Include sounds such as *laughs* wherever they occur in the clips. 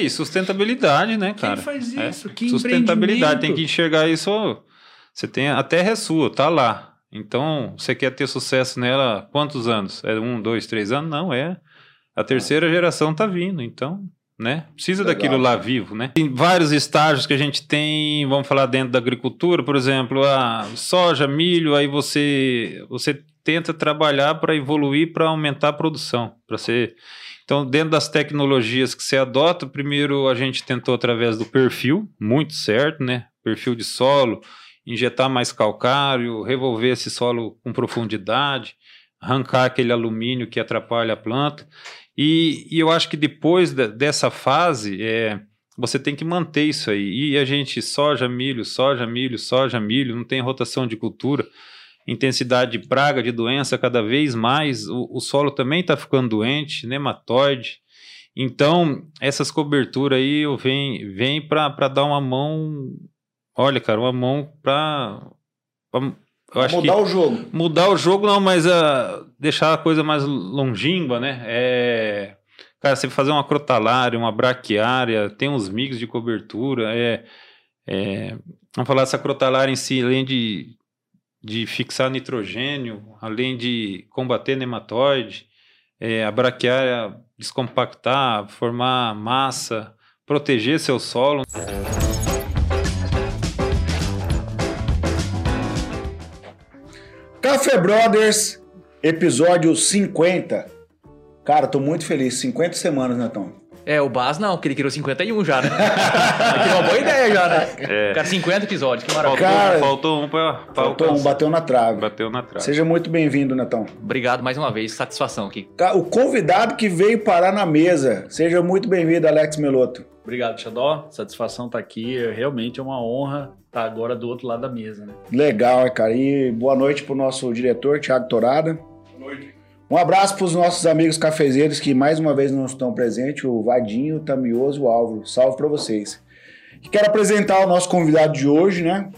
aí, sustentabilidade, né, cara? Quem faz É, isso? Que Sustentabilidade, tem que enxergar isso. Você tem a terra é sua, tá lá. Então, você quer ter sucesso nela quantos anos? É um, dois, três anos? Não, é. A terceira geração tá vindo, então, né? Precisa Legal. daquilo lá vivo, né? Tem vários estágios que a gente tem, vamos falar dentro da agricultura, por exemplo, a soja, milho, aí você você tenta trabalhar para evoluir, para aumentar a produção, para ser então, dentro das tecnologias que você adota, primeiro a gente tentou através do perfil, muito certo, né? Perfil de solo, injetar mais calcário, revolver esse solo com profundidade, arrancar aquele alumínio que atrapalha a planta. E, e eu acho que depois dessa fase, é, você tem que manter isso aí. E a gente, soja, milho, soja, milho, soja, milho, não tem rotação de cultura intensidade de praga, de doença cada vez mais, o, o solo também está ficando doente, nematóide. Então, essas coberturas aí eu venho, vem para dar uma mão, olha, cara, uma mão para. Mudar que o jogo. mudar o jogo não, mas ah, deixar a coisa mais longínqua, né? É, cara, você fazer uma crotalária, uma braquiária, tem uns mix de cobertura, é, é, vamos falar essa crotalária em si, além de, de fixar nitrogênio, além de combater nematóide, é, a braquiária descompactar, formar massa, proteger seu solo. Café Brothers, episódio 50. Cara, tô muito feliz. 50 semanas, Netão. É, o Bas não, porque ele criou 51 já, né? *laughs* Aqui é uma boa ideia já, né? É. Cara, 50 episódios, que Faltou, maravilha. Cara, faltou um para Faltou um, bateu na trave. bateu na trave. Seja muito bem-vindo, Netão. Obrigado mais uma vez, satisfação aqui. Ca- O convidado que veio parar na mesa. Seja muito bem-vindo, Alex Meloto. Obrigado, Xadó. Satisfação estar aqui. É Realmente é uma honra estar agora do outro lado da mesa, né? Legal, cara. E boa noite pro nosso diretor, Thiago Torada. Boa noite. Um abraço para os nossos amigos cafezeiros que mais uma vez não estão presentes, o Vadinho, o Tamioso o Álvaro. Salve para vocês. Quero apresentar o nosso convidado de hoje, né?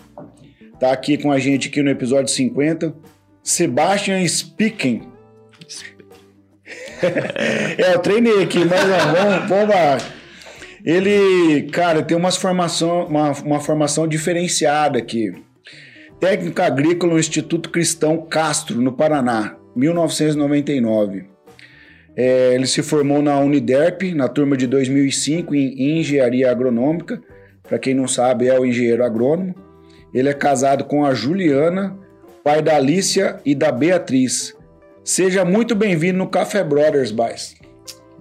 Tá aqui com a gente aqui no episódio 50, Sebastian Spicken. *laughs* é, eu treinei aqui, mas vamos, vamos lá. Ele, cara, tem umas formação, uma, uma formação diferenciada aqui. Técnico agrícola no Instituto Cristão Castro, no Paraná, 1999. É, ele se formou na Uniderp, na turma de 2005, em Engenharia Agronômica. Para quem não sabe, é o engenheiro agrônomo. Ele é casado com a Juliana, pai da Alicia e da Beatriz. Seja muito bem-vindo no Café Brothers, Bais.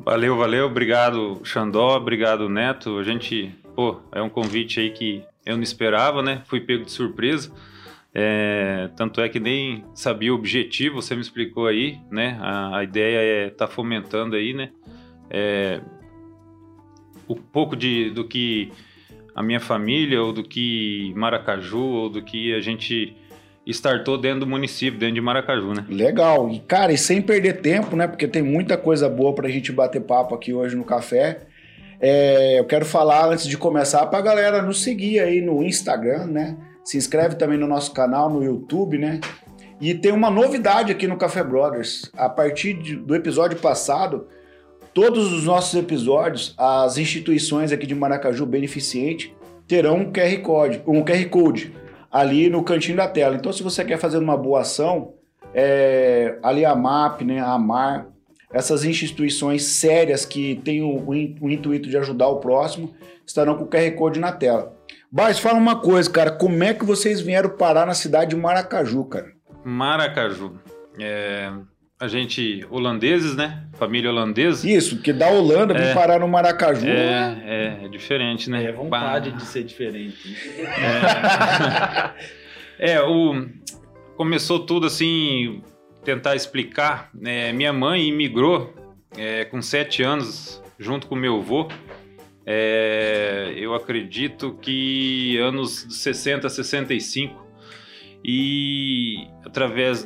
Valeu, valeu. Obrigado, Xandó. Obrigado, Neto. A gente, pô, é um convite aí que eu não esperava, né? Fui pego de surpresa. É, tanto é que nem sabia o objetivo, você me explicou aí, né? A, a ideia é estar fomentando aí, né? É, um pouco de, do que a minha família, ou do que Maracaju, ou do que a gente startou dentro do município, dentro de Maracaju, né? Legal. E, cara, e sem perder tempo, né? Porque tem muita coisa boa pra gente bater papo aqui hoje no café. É, eu quero falar antes de começar pra galera nos seguir aí no Instagram, né? Se inscreve também no nosso canal no YouTube, né? E tem uma novidade aqui no Café Brothers. A partir de- do episódio passado, todos os nossos episódios, as instituições aqui de Maracaju Beneficente terão um QR Code, um QR Code ali no cantinho da tela. Então, se você quer fazer uma boa ação, é, ali a MAP, né, a AMAR, essas instituições sérias que têm o, o intuito de ajudar o próximo, estarão com o QR Code na tela. Mas fala uma coisa, cara, como é que vocês vieram parar na cidade de Maracaju, cara? Maracaju. É, a gente, holandeses, né? Família holandesa. Isso, porque da Holanda vir É. parar no Maracaju, né? É, é, é diferente, né? É vontade Bah. de ser diferente. *laughs* É, o, começou tudo assim, tentar explicar. né? minha mãe imigrou é, com sete anos, junto com meu avô. É, eu acredito que anos 60, 65. E através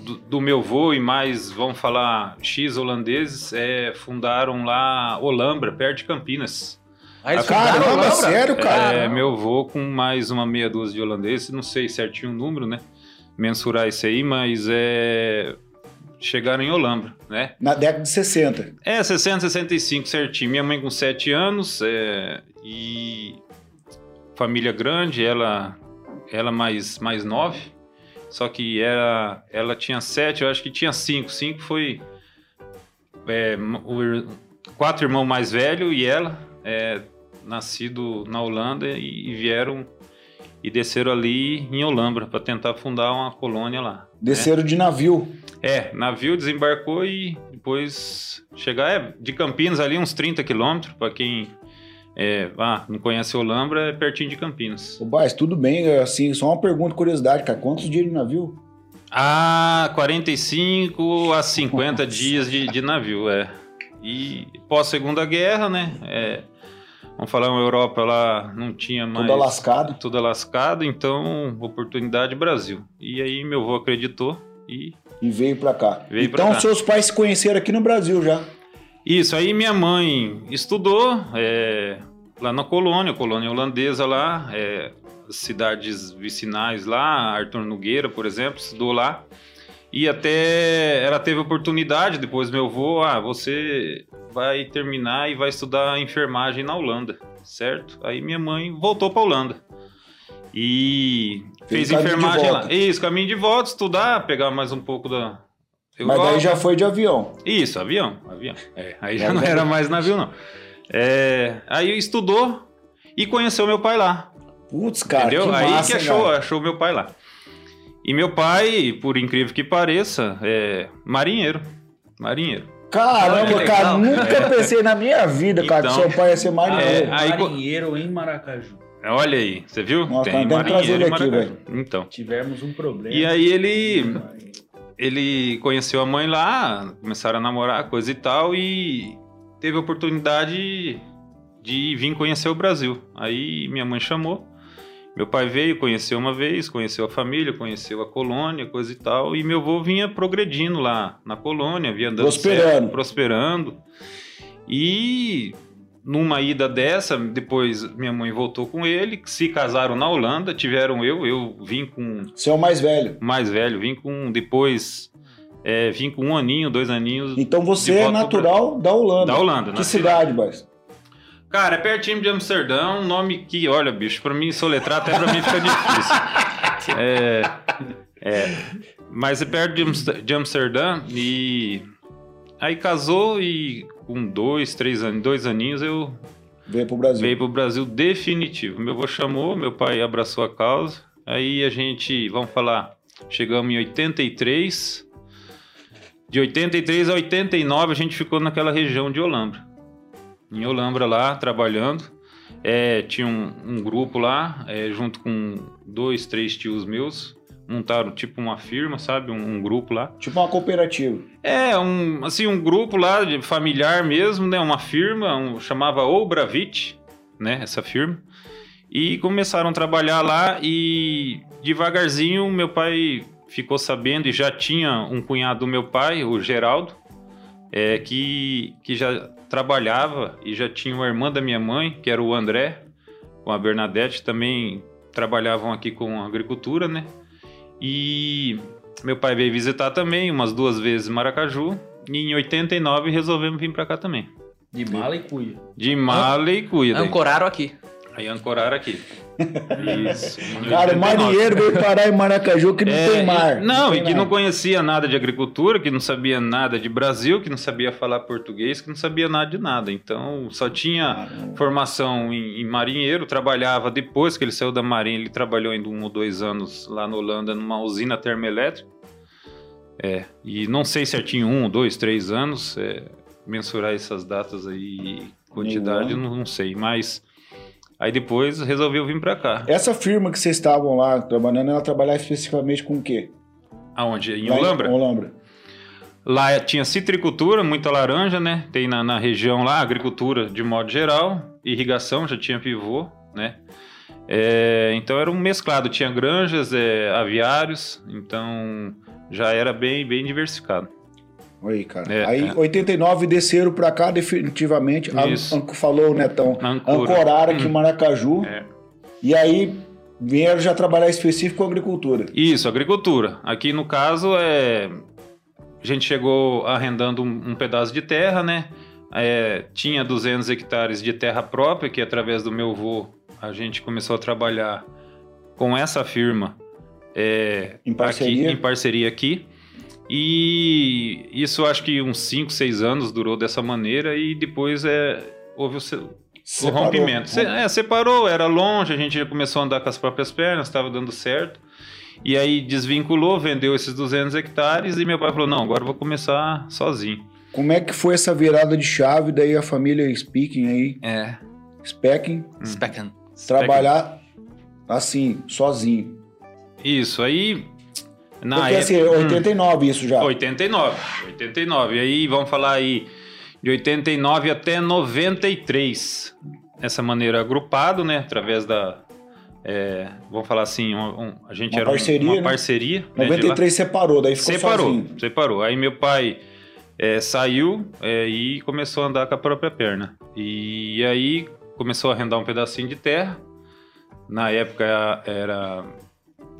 do, do meu avô e mais, vamos falar, X holandeses, é, fundaram lá Olambra, perto de Campinas. Eles Caramba, Olambra? sério, cara? É, meu avô com mais uma meia dúzia de holandeses, não sei certinho o número, né? Mensurar isso aí, mas é. Chegaram em Olambra, né? Na década de 60. É, 60, 65 certinho. Minha mãe com 7 anos é, e família grande, ela ela mais mais 9. Só que ela, ela tinha 7, eu acho que tinha 5. 5 foi é, o quatro irmãos mais velhos e ela, é, nascido na Holanda e, e vieram e desceram ali em Olambra para tentar fundar uma colônia lá. Desceram de navio. É, navio desembarcou e depois chegar é, de Campinas ali uns 30 quilômetros, para quem é, ah, não conhece Olambra, é pertinho de Campinas. Ô, Baz, tudo bem, assim, só uma pergunta, curiosidade, cara. Quantos dias de navio? Ah, 45 a 50 dias de, de navio, é. E pós Segunda Guerra, né? é, vamos falar, uma Europa lá não tinha mais. Toda lascado. Tudo lascado, então oportunidade Brasil. E aí meu avô acreditou e E veio pra cá. Veio então, cá. seus pais se conheceram aqui no Brasil já. Isso, aí minha mãe estudou é, lá na colônia, colônia holandesa lá, é, cidades vicinais lá, Arthur Nogueira, por exemplo, estudou lá. E até ela teve oportunidade, depois meu avô, ah, você vai terminar e vai estudar enfermagem na Holanda, certo? Aí minha mãe voltou para Holanda. E Fez enfermagem lá. Isso, caminho de volta, estudar, pegar mais um pouco da Mas daí já foi de avião. isso, avião, avião. É, aí já não era mais navio, não. É, aí estudou e conheceu meu pai lá, Putz, cara, entendeu? que aí massa, que achou, cara. achou meu pai lá. E meu pai, por incrível que pareça, é marinheiro, marinheiro. Caramba, Que legal. cara, nunca pensei na minha vida, cara, que Então, seu pai ia ser marinheiro. É, aí Marinheiro em Maracaju. Olha aí, você viu? Nossa, Tem que trazer ele marinheiro em aqui, Maracaju. Então. Tivemos um problema. E aí ele ele conheceu a mãe lá, começaram a namorar, coisa e tal, e teve a oportunidade de vir conhecer o Brasil. Aí minha mãe chamou, meu pai veio, conheceu uma vez, conheceu a família, conheceu a colônia, coisa e tal, e meu avô vinha progredindo lá na colônia, vinha andando Prosperando. certo, prosperando. E numa ida dessa, depois minha mãe voltou com ele, se casaram na Holanda, tiveram eu, eu vim com Você é o mais velho. mais velho, vim com depois é, vim com um aninho, dois aninhos Então você é natural da Holanda. da Holanda. Que cidade, Baz? Cara, é pertinho de Amsterdã, um nome que, olha, bicho, pra mim soletrar até pra mim fica difícil. *laughs* É, é, mas é perto de Amster- de Amsterdã e aí casou e com dois, três anos, dois aninhos eu Veio pro Brasil. veio pro Brasil definitivo. Meu avô chamou, meu pai abraçou a causa. Aí a gente, vamos falar, chegamos em 83. De 83 a 89 a gente ficou naquela região de Olambra. Em Olambra lá, trabalhando. É, tinha um, um grupo lá, é, junto com dois, três tios meus. Montaram tipo uma firma, sabe? Um, um grupo lá. Tipo uma cooperativa. É, um, assim, um grupo lá de familiar mesmo, né? Uma firma, um, chamava Obravit, né? Essa firma. E começaram a trabalhar lá e devagarzinho meu pai ficou sabendo e já tinha um cunhado do meu pai, o Geraldo, é, que, que já trabalhava e já tinha uma irmã da minha mãe, que era o André, com a Bernadette, também trabalhavam aqui com agricultura, né? E meu pai veio visitar também, umas duas vezes em Maracaju. E em 89 resolvemos vir pra cá também. De mala e cuia. De mala e cuia. daí. Ancoraram aqui. Aí ancoraram aqui. Isso. Cara, 89. marinheiro veio parar em Maracaju que não É, tem mar. e- não, tem e que nada. não conhecia nada de agricultura, que não sabia nada de Brasil, que não sabia falar português, que não sabia nada de nada. Então, só tinha Caramba. formação em, em marinheiro, trabalhava depois que ele saiu da marinha, ele trabalhou ainda um ou dois anos lá na Holanda numa usina termoelétrica. É, e não sei certinho, um, dois, três anos, é, mensurar essas datas aí, quantidade, não, não sei, mas aí depois resolveu vir pra cá. Essa firma que vocês estavam lá trabalhando, ela trabalhava especificamente com o quê? Aonde? Em Olambra? Olambra. Lá tinha citricultura, muita laranja, né? Tem na, na região lá, agricultura de modo geral, irrigação, já tinha pivô, né? É, então era um mesclado, tinha granjas, é, aviários, então já era bem, bem diversificado. Aí, cara. É, aí, é. 89 desceram pra cá definitivamente. A- Isso. Anco falou o Netão. Ancora. Ancoraram aqui em Hum. Maracaju. É. E aí vieram já trabalhar específico com agricultura. Isso, agricultura. Aqui no caso é a gente chegou arrendando um, um pedaço de terra, né? É, tinha 200 hectares de terra própria, que através do meu avô a gente começou a trabalhar com essa firma é, Em parceria? Aqui, em parceria aqui. E isso acho que uns 5, 6 anos durou dessa maneira e depois é, houve o, se- o Separou. rompimento. Se- é, separou, era longe, a gente já começou a andar com as próprias pernas, estava dando certo. E aí desvinculou, vendeu esses 200 hectares e meu pai falou: não, agora eu vou começar sozinho. Como é que foi essa virada de chave daí a família Speaking aí, É. Specking, Speckham. trabalhar assim, sozinho? Isso, aí. Na Porque assim, época- 89 isso já. 89. 89. E aí vamos falar aí de 89 até 93. Essa maneira agrupado, né? Através da. é, vamos falar assim, um- um- a gente Uma era um- parceria, uma né? parceria. né, de lá. 93 separou, daí ficou Separou, sozinho. separou. Aí meu pai é, saiu é, e começou a andar com a própria perna. E aí começou a arrendar um pedacinho de terra. Na época era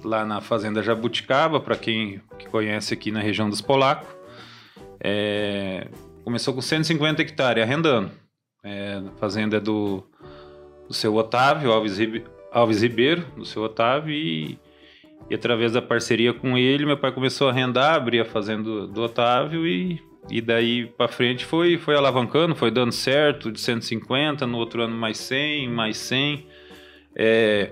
lá na fazenda Jabuticaba, para quem que conhece aqui na região dos Polacos. É, começou com 150 hectares arrendando. É, a fazenda é do, do seu Otávio Alves, Alves Ribeiro, do seu Otávio, e e através da parceria com ele, meu pai começou a arrendar, abrir a fazenda do, do Otávio e, e daí para frente foi, foi alavancando, foi dando certo, de 150, no outro ano mais 100, mais 100. É,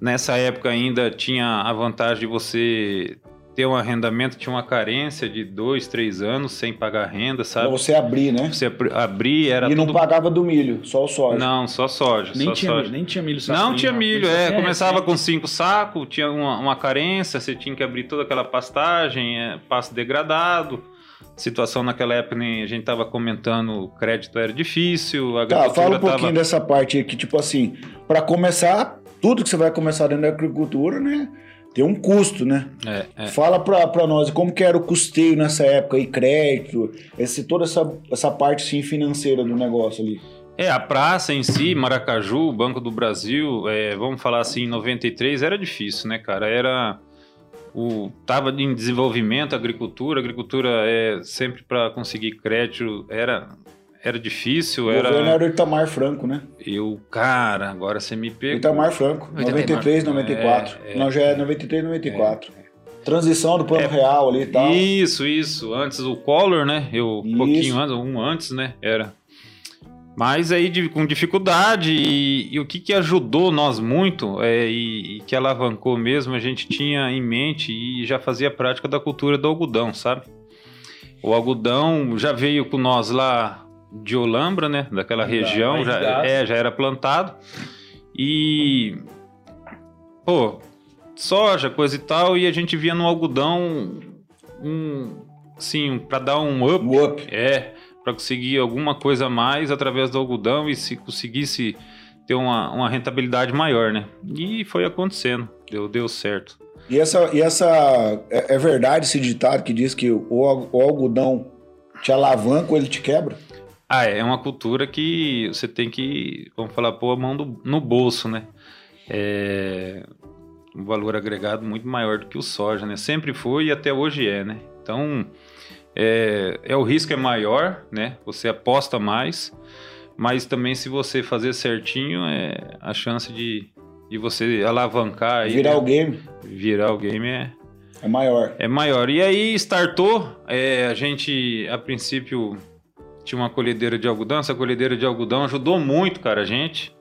nessa época ainda tinha a vantagem de você ter um arrendamento, tinha uma carência de dois, três anos sem pagar renda, Pra sabe? você abrir, né? Você abri- abrir, era e não tudo... pagava do milho, só o soja. Não, só soja, Nem só tinha, soja. nem tinha milho safrinha. Não tinha milho, é. Coisa- Começava é, com cinco sacos, tinha uma, uma carência, você tinha que abrir toda aquela pastagem, é, pasto degradado. Situação naquela época, nem a gente tava comentando, o crédito era difícil, a Tá, fala um pouquinho tava... dessa parte aí, que tipo assim, para começar, tudo que você vai começar dentro da agricultura, né? Tem um custo, né? É, é. Fala pra, pra nós como que era o custeio nessa época aí, crédito, esse, toda essa, essa parte assim, financeira do negócio ali. É, a praça em si, Maracaju, Banco do Brasil, é, vamos falar assim, em 93 era difícil, né, cara? Era. O, tava em desenvolvimento a agricultura, a agricultura é sempre para conseguir crédito era, era difícil, O era. governo era o Itamar Franco, né? Eu, cara, agora você me pegou. Itamar Franco, 93, 94. É, é. Não, já é 93, 94. Transição do plano É. real ali e tal. Isso, isso. Antes o Collor, né? Eu, um pouquinho antes, um antes, né? Era. Mas aí de- com dificuldade e, e o que, que ajudou nós muito é, e, e que alavancou mesmo, a gente tinha em mente e já fazia prática da cultura do algodão, sabe? O algodão já veio com nós lá de Olambra, né? Daquela Da região, já, Gás. é, já era plantado. E pô, soja, coisa e tal, e a gente via no algodão um, assim, para dar um up, O up. é, para conseguir alguma coisa a mais através do algodão e se conseguisse ter uma, uma rentabilidade maior, né? E foi acontecendo, deu, deu certo. E essa, e essa é, é verdade esse ditado que diz que o, o algodão te alavanca ou ele te quebra? Ah, é uma cultura que você tem que, vamos falar, pôr a mão do- no bolso, né? É um valor agregado muito maior do que o soja, né? Sempre foi e até hoje é, né? Então, é, é o risco é maior, né? Você aposta mais, mas também se você fazer certinho, é a chance de, de você alavancar aí, Virar né? o game virar o game é, é maior. é maior. E aí startou, é, a gente a princípio tinha uma colhedeira de algodão, essa colhedeira de algodão ajudou muito, cara, a gente,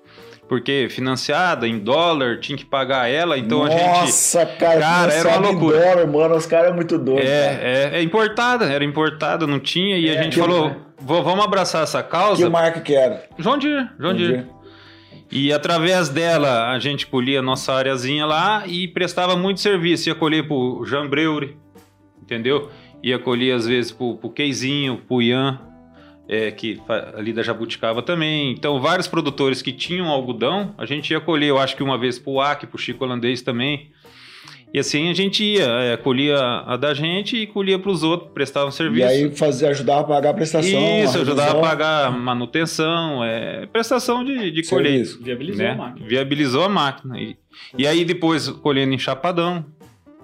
porque financiada em dólar, tinha que pagar ela, então a gente Nossa, cara, Cara, era uma loucura. dólar, mano, os caras é muito doidos. é, é, é importada, era importada, não tinha, e a É, gente que- falou, "Vou- vamos abraçar essa causa. Que marca que era? João Deere, João Deere. E através dela a gente colhia a nossa areazinha lá e prestava muito serviço. Ia colher pro Jean Breure, entendeu? Ia colher às vezes pro, pro Queizinho, pro Ian, é, que ali da Jabuticaba também. Então vários produtores que tinham algodão, a gente ia colher, eu acho que uma vez pro Ac, pro Chico Holandês também. E assim a gente ia, é, colhia a da gente e colhia pros outros, prestava um E serviço. aí fazia, ajudava a pagar a prestação. Isso, a ajudava a pagar manutenção, é, prestação de, de colheita Serviço. Viabilizou né? a máquina. Viabilizou a máquina. E, e aí depois colhendo em chapadão.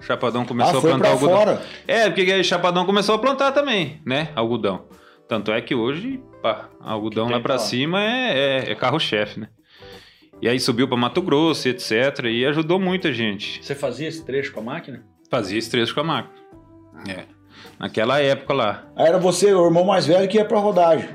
Chapadão começou ah, a foi plantar pra algodão. fora. É, porque aí Chapadão começou a plantar também, né? Algodão. Tanto é que hoje, pá, algodão lá lá. cima é, é- é carro-chefe, né? E aí subiu pra Mato Grosso, etc. E ajudou muita gente. Você fazia esse trecho com a máquina? Fazia esse trecho com a máquina. É. Naquela época lá. Aí era você, o irmão mais velho, que ia pra rodagem.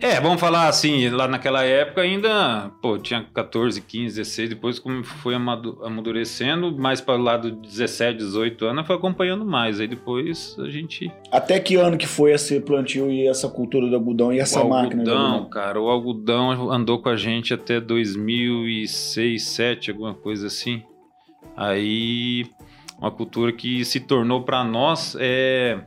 É, vamos falar assim, lá naquela época ainda, pô, tinha 14, 15, 16, depois como foi amadu- amadurecendo, mais para o lado de 17, 18 anos, foi acompanhando mais. Aí depois a gente Até que ano que foi esse plantio e essa cultura do algodão e essa o máquina algodão, algodão? cara, o algodão andou com a gente até 2006, 2007, alguma coisa assim. Aí, uma cultura que se tornou para nós é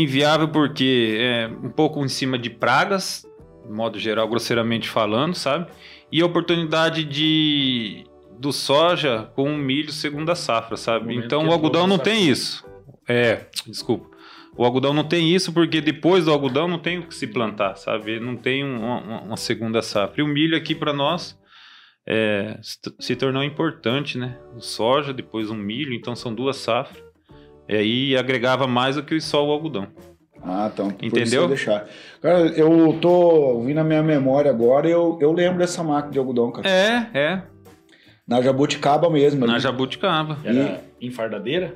inviável porque é um pouco em cima de pragas, de modo geral, grosseiramente falando, sabe? E a oportunidade de do soja com o milho segunda safra, sabe? Então o é algodão não tem isso. É, desculpa. O algodão não tem isso porque depois do algodão não tem o que se plantar, sabe? Não tem um- uma, uma segunda safra. E o milho aqui para nós é, se tornou importante, né? O soja, depois o milho, então são duas safras. E aí agregava mais do que só o algodão. Ah, então. por isso Entendeu? eu deixar. Cara, eu tô ouvindo a minha memória agora e eu, eu lembro dessa máquina de algodão, cara. É, é. Na Jabuticaba mesmo. Na ali. jabuticaba. Era enfardadeira?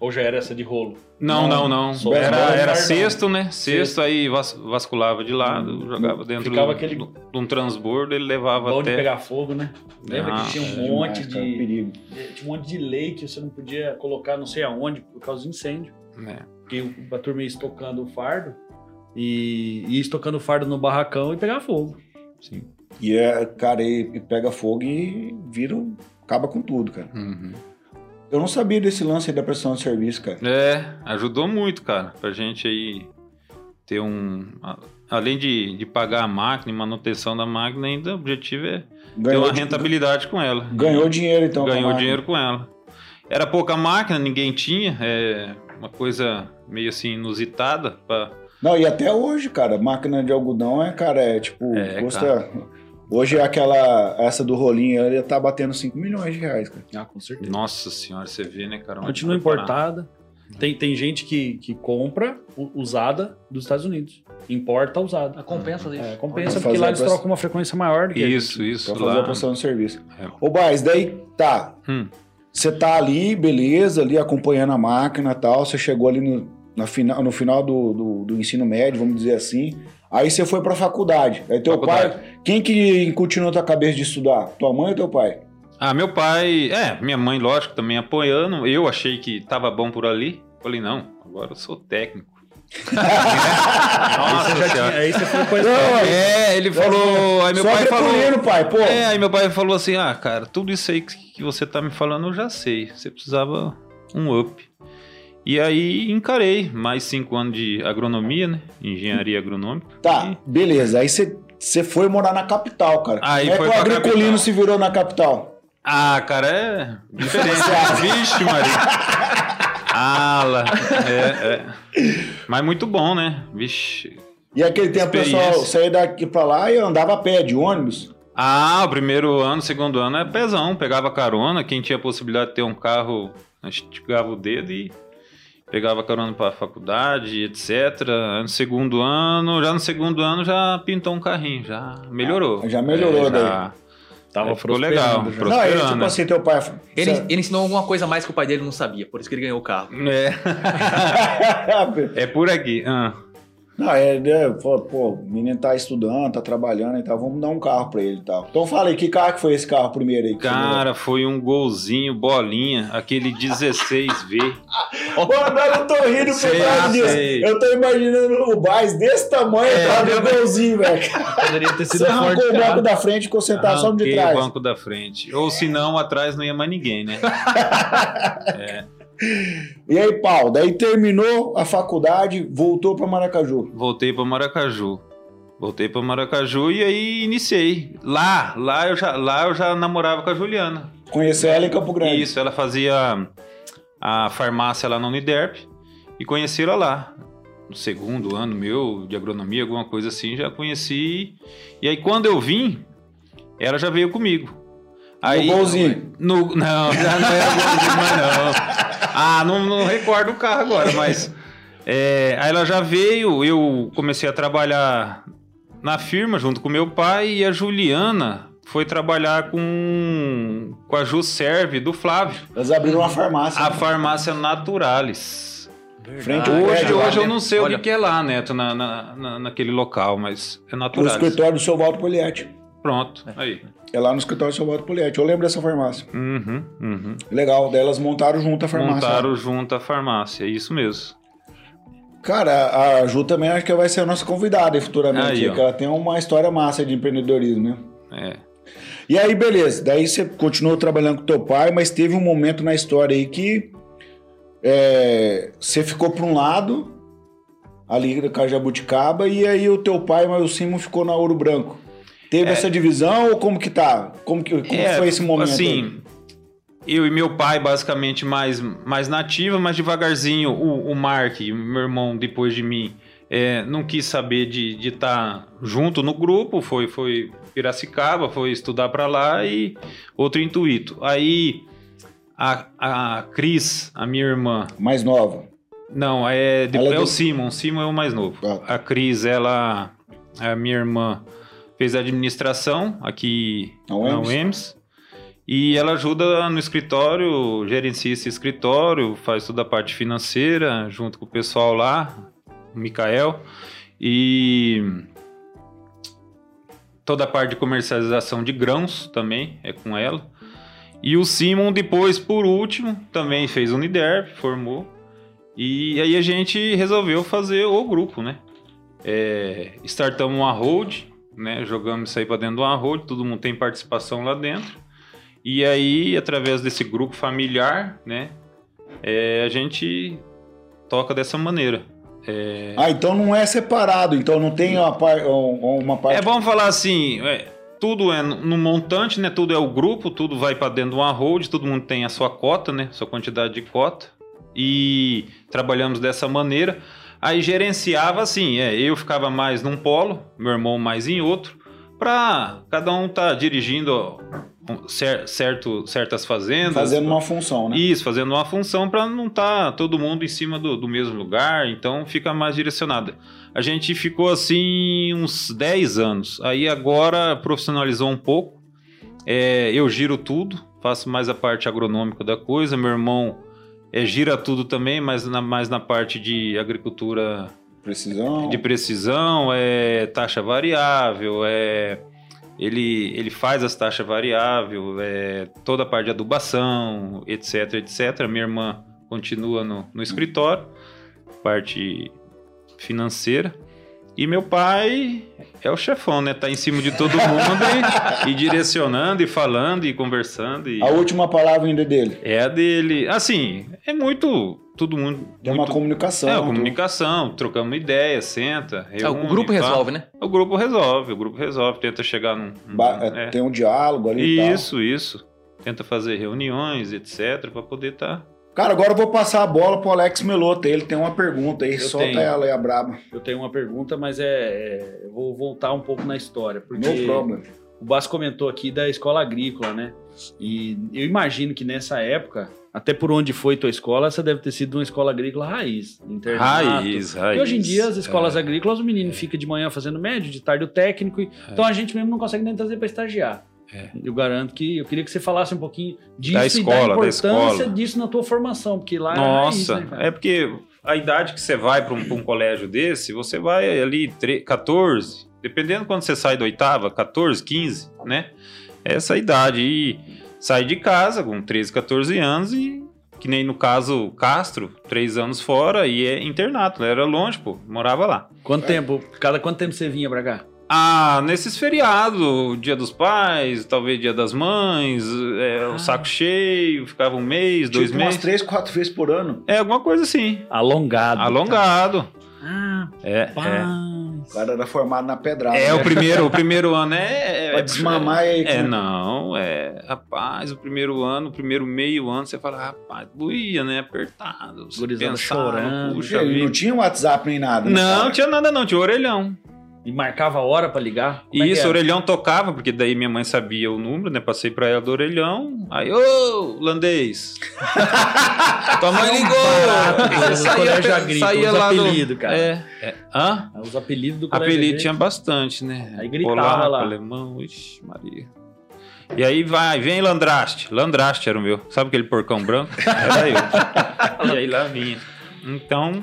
Ou já era essa de rolo? Não, Não, não, não. Era, era cesto, né? Cesto, aí vas- vasculava de lado, jogava dentro Ficava do- aquele- do- de um transbordo, ele levava Bom até. de pegar fogo, né? Lembra Ah, que tinha um É monte demais, cara, de. perigo. Tinha um monte de lei que você não podia colocar não sei aonde por causa do incêndio. É. Porque o- a turma ia estocando o fardo e ia estocando o fardo no barracão e pegar fogo. Sim. E é, cara, e, pega fogo e vira. um- acaba com tudo, cara. Uhum. Eu não sabia desse lance aí da prestação de serviço, cara. É, ajudou muito, cara, pra gente aí ter um. Além de, de pagar a máquina e manutenção da máquina, ainda o objetivo é ter Ganhou, uma di- rentabilidade com ela. ganhou dinheiro, então. com Ganhou máquina. dinheiro com ela. Era pouca máquina, ninguém tinha, é uma coisa meio assim inusitada. Pra... Não, e até hoje, cara, máquina de algodão é, cara, é tipo, É, custa. Hoje aquela, essa do rolinho, ela tá batendo 5 milhões de reais, cara. Ah, com certeza. Nossa senhora, você vê, né, cara? Continua importada. Tem, tem gente que, que compra usada dos Estados Unidos. Importa usada. Ah, Compensa isso. É, compensa porque lá a eles trocam uma frequência maior do que a Isso, isso. Pra fazer lá. a prestação de serviço. É. Ô, Baz, daí tá. Hum. Você tá ali, beleza, ali acompanhando a máquina e tal. Você chegou ali no, na final, no final do, do, do ensino médio, vamos dizer assim. Aí você foi pra faculdade. Aí teu Faculdade. pai. Quem que incutiu na tua cabeça de estudar? Tua mãe ou teu pai? Ah, meu pai, é, minha mãe, lógico, também apoiando. Eu achei que tava bom por ali. Falei, não, agora eu sou técnico. *laughs* Nossa Você tinha- aí você foi com a Não, É, ele falou. Aí meu Só pai falou. pai, pô. É, aí meu pai falou assim: ah, cara, tudo isso aí que que você tá me falando eu já sei. Você precisava um up. E aí encarei mais cinco anos de agronomia, né? Engenharia agronômica. Tá, E- beleza. Aí você, foi morar na capital, cara. Aí Como é que o agriculino capital. se virou na capital? Ah, cara, é diferente. *laughs* Vixe, Maria. Ala. É, é. Mas muito bom, né? Vixe. E aquele tempo pessoal saía daqui pra lá e andava a pé de ônibus. Ah, o primeiro ano, segundo ano é pesão. Pegava carona. Quem tinha a possibilidade de ter um carro, esticava o dedo e pegava carona para faculdade, etc. No segundo ano, já no segundo ano já pintou um carrinho, já melhorou. Ah, já melhorou É, daí. já. Tava Aí ficou legal. já. Não, ele, tipo né? assim, teu pai. Ele, ele ensinou alguma coisa a mais que o pai dele não sabia, por isso que ele ganhou o carro. É. *laughs* é por aqui. Ah. Não, é, é, pô, o menino tá estudando, tá trabalhando e tal, vamos dar um carro pra ele e tal. Então fala aí, que carro que foi esse carro primeiro aí? Cara, foi um golzinho, bolinha, aquele 16V. Mano, *laughs* eu tô rindo por disso. Eu tô imaginando o Baz desse tamanho, É, tá meu- golzinho, velho. *laughs* Poderia ter Você arrancou o banco da frente e ficou sentado só no de trás. o banco da frente. Ou se não, atrás não ia mais ninguém, né? *laughs* E aí, pau, daí terminou a faculdade, voltou pra Maracaju. Voltei para Maracaju. Voltei para Maracaju e aí iniciei. Lá, lá eu já, lá eu já namorava com a Juliana. Conheceu ela em Campo Grande. Isso, ela fazia a farmácia lá na Uniderp e conheci ela lá. No segundo ano meu de agronomia, alguma coisa assim, já conheci. E aí quando eu vim, ela já veio comigo. Aí, golzinho. No, não, já não era golzinho, não. Ah, não, não recordo o carro agora, mas. é, aí ela já veio, eu comecei a trabalhar na firma junto com meu pai e a Juliana foi trabalhar com, com a Juserve do Flávio, Eles abriram uma farmácia. a farmácia Naturalis. Frente Hoje, prédio lá, hoje eu né? não sei o Olha. que, que é lá, Neto, na, na- na- naquele local, mas é Naturalis. escritório do seu Walter Poliete. Pronto, aí. É lá no escritório do seu Walter Poliete. Eu lembro dessa farmácia. Uhum, uhum. Legal. Daí elas montaram junto a farmácia. Montaram junto a farmácia, é isso mesmo. Cara, a Ju também acho que vai ser a nossa convidada futuramente. Aí, porque ela tem uma história massa de empreendedorismo, né? É. E aí, beleza. Daí você continuou trabalhando com teu pai, mas teve um momento na história aí que é, você ficou para um lado, ali com a Jabuticaba, e aí o teu pai, mas o Simon ficou na Ouro Branco. Teve essa divisão ou como que tá? Como que como É, foi esse momento? aí? Assim, eu e meu pai, basicamente, mais, mais nativa, mas devagarzinho, o, o Mark, meu irmão, depois de mim, é, não quis saber de estar junto no grupo, foi, foi Piracicaba, foi estudar para lá e outro intuito. Aí a, a Cris, a minha irmã, Mais nova. não, é, depois, é é o Simon. O Simon é o mais novo. Ah. A Cris, ela, a minha irmã, fez administração aqui Na na UEMS? UEMS. E ela ajuda no escritório, gerencia esse escritório, faz toda a parte financeira, junto com o pessoal lá, o Mikael. E toda a parte de comercialização de grãos também é com ela. E o Simon, depois, por último, também fez Uniderp, formou. E aí a gente resolveu fazer o grupo, né? É, startamos uma hold, né? Jogamos isso aí para dentro de uma hold, todo mundo tem participação lá dentro. E aí, através desse grupo familiar, né? é, a gente toca dessa maneira. É, Ah, então não é separado, então não tem uma, par- um- uma parte. é bom falar assim, é, tudo é no no montante, né? Tudo é o grupo, tudo vai para dentro de uma hold, todo mundo tem a sua cota, né? Sua quantidade de cota. E trabalhamos dessa maneira. Aí gerenciava assim, é, eu ficava mais num polo, meu irmão mais em outro, para cada um tá dirigindo certo, certas fazendas. fazendo uma função, né? Isso, fazendo uma função para não estar todo mundo em cima do, do mesmo lugar, então fica mais direcionada. A gente ficou assim uns 10 anos, aí agora profissionalizou um pouco. É, eu giro tudo, faço mais a parte agronômica da coisa, meu irmão é, gira tudo também, mas na, mais na parte de agricultura Precisão. de precisão, é taxa variável, é ele, ele faz as taxas variáveis, é toda a parte de adubação, etc, etc. Minha irmã continua no, no escritório, parte financeira. E meu pai é o chefão, né? Tá em cima de todo mundo e, e direcionando, e falando, e conversando. E A última palavra ainda é dele. é a dele. Assim, é muito. Todo mundo. Uma muito- comunicação. é, a tudo. comunicação, trocamos ideia, senta, É, o reúne, grupo resolve, né? O grupo resolve, o grupo resolve, tenta chegar num... num- Ba- é, é. Tem um diálogo ali e tal. Isso, isso. Tenta fazer reuniões, etc, para poder tá estar... Cara, agora eu vou passar a bola pro Alex Melota. Ele tem uma pergunta aí. Eu Solta tenho. ela aí, a braba. Eu tenho uma pergunta, mas é, é- eu vou voltar um pouco na história, porque No problem. o Basso comentou aqui da escola agrícola, né? E eu imagino que nessa época, até por onde foi tua escola, essa deve ter sido uma escola agrícola raiz, internato. Raiz, raiz. E hoje em dia, as escolas É. agrícolas, o menino fica de manhã fazendo médio, de tarde o técnico. e- Então a gente mesmo não consegue nem trazer para estagiar. É. Eu garanto que eu queria que você falasse um pouquinho disso Da e escola, da da importância escola. disso na tua formação, porque lá Nossa, é raiz, né, é porque a idade que você vai para um, um colégio desse, você vai ali tre- 14, dependendo quando você sai da oitava, 14, 15, né? Essa idade. E sai de casa com 13, 14 anos e que nem no caso Castro, três anos fora e é internato, né? era longe, pô, morava lá. Quanto tempo? Cada quanto tempo você vinha pra cá? Ah, nesses feriados, dia dos pais, talvez dia das mães, é, o saco cheio, ficava um mês, dois tipo umas meses. três, quatro vezes por ano. É alguma coisa assim. Alongado. Alongado. Ah, É, paz. O cara era formado na pedrada. é. É né? o primeiro, o primeiro ano é. Pra é desmamar aí. É, não, é. Rapaz, o primeiro ano, o primeiro meio ano, você fala, rapaz, doía, né? Apertado. Gurizada chorando. Puxa Ele não tinha WhatsApp nem nada. né, Não, cara? tinha nada, não, tinha orelhão. E marcava a hora pra ligar? Como E é isso, o orelhão tocava, porque daí minha mãe sabia o número, né? Passei pra ela do orelhão. Aí, ô, holandês! *laughs* Tua mãe ligou! no saía, agrícola, saía os lá do... apelido, cara. É, é. Hã? Os apelidos do colégio Apelido tinha bastante, né? Aí gritava Polaco, lá. alemão, ixi, Maria. E aí vai, vem Landraste. Landraste era o meu. Sabe aquele porcão branco? Era eu. *laughs* e aí lá vinha. Então,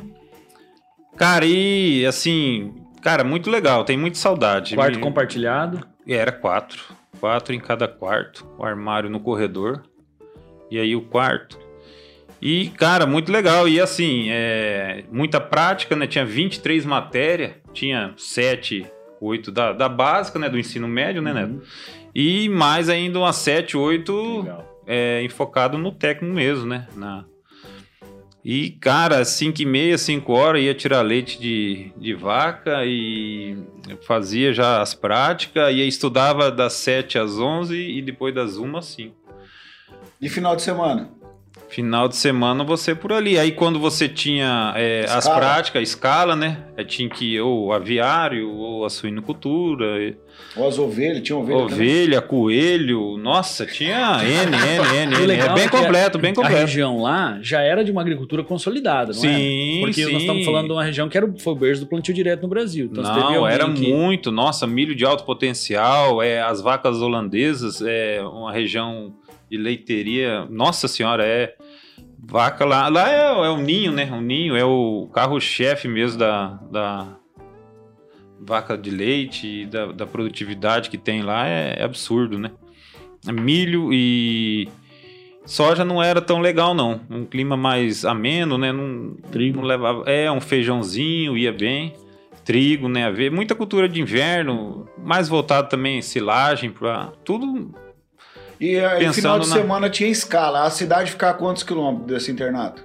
cara, e assim, cara, muito legal. Tem muita saudade. Quarto Me- compartilhado. Era quatro. Quatro em cada quarto. O armário no corredor. E aí o quarto. E, cara, muito legal. E assim, é, muita prática, né? Tinha 23 matérias. Tinha 7, 8 da, da básica, né? Do ensino médio, né, Neto? E mais ainda umas 7, 8 Legal. é, enfocado no técnico mesmo, né? Na... E, cara, 5 e meia, 5 horas, ia tirar leite de, de vaca e fazia já as práticas, aí estudava das 7 às 11 e depois das 1 às 5. E final de semana? Final de semana você por ali. Aí quando você tinha é, as práticas, escala, né? Aí tinha que ir ou aviário ou a suinocultura, e- Ou as ovelhas? Tinha ovelha também? ovelha, coelho, nossa, tinha *laughs* N, N, N, E o N. legal É bem é completo, bem A completo. região lá já era de uma agricultura consolidada, não é? Sim, Porque sim. nós estamos falando de uma região que era, foi o berço do plantio direto no Brasil. Então, Não, era que- muito. Nossa, milho de alto potencial, é, as vacas holandesas, é uma região de leiteria. Nossa senhora, é vaca lá. Lá é, é o ninho, né? O ninho é o carro-chefe mesmo da, da vaca de leite e da, da produtividade que tem lá. É, é absurdo, né? Milho e soja não era tão legal, não. Um clima mais ameno, né? Não, Trigo. não levava. É, um feijãozinho ia bem trigo, né? A ver muita cultura de inverno, mais voltado também em silagem para tudo. E aí, Pensando final de na- semana tinha escala. A cidade ficava a quantos quilômetros desse internato?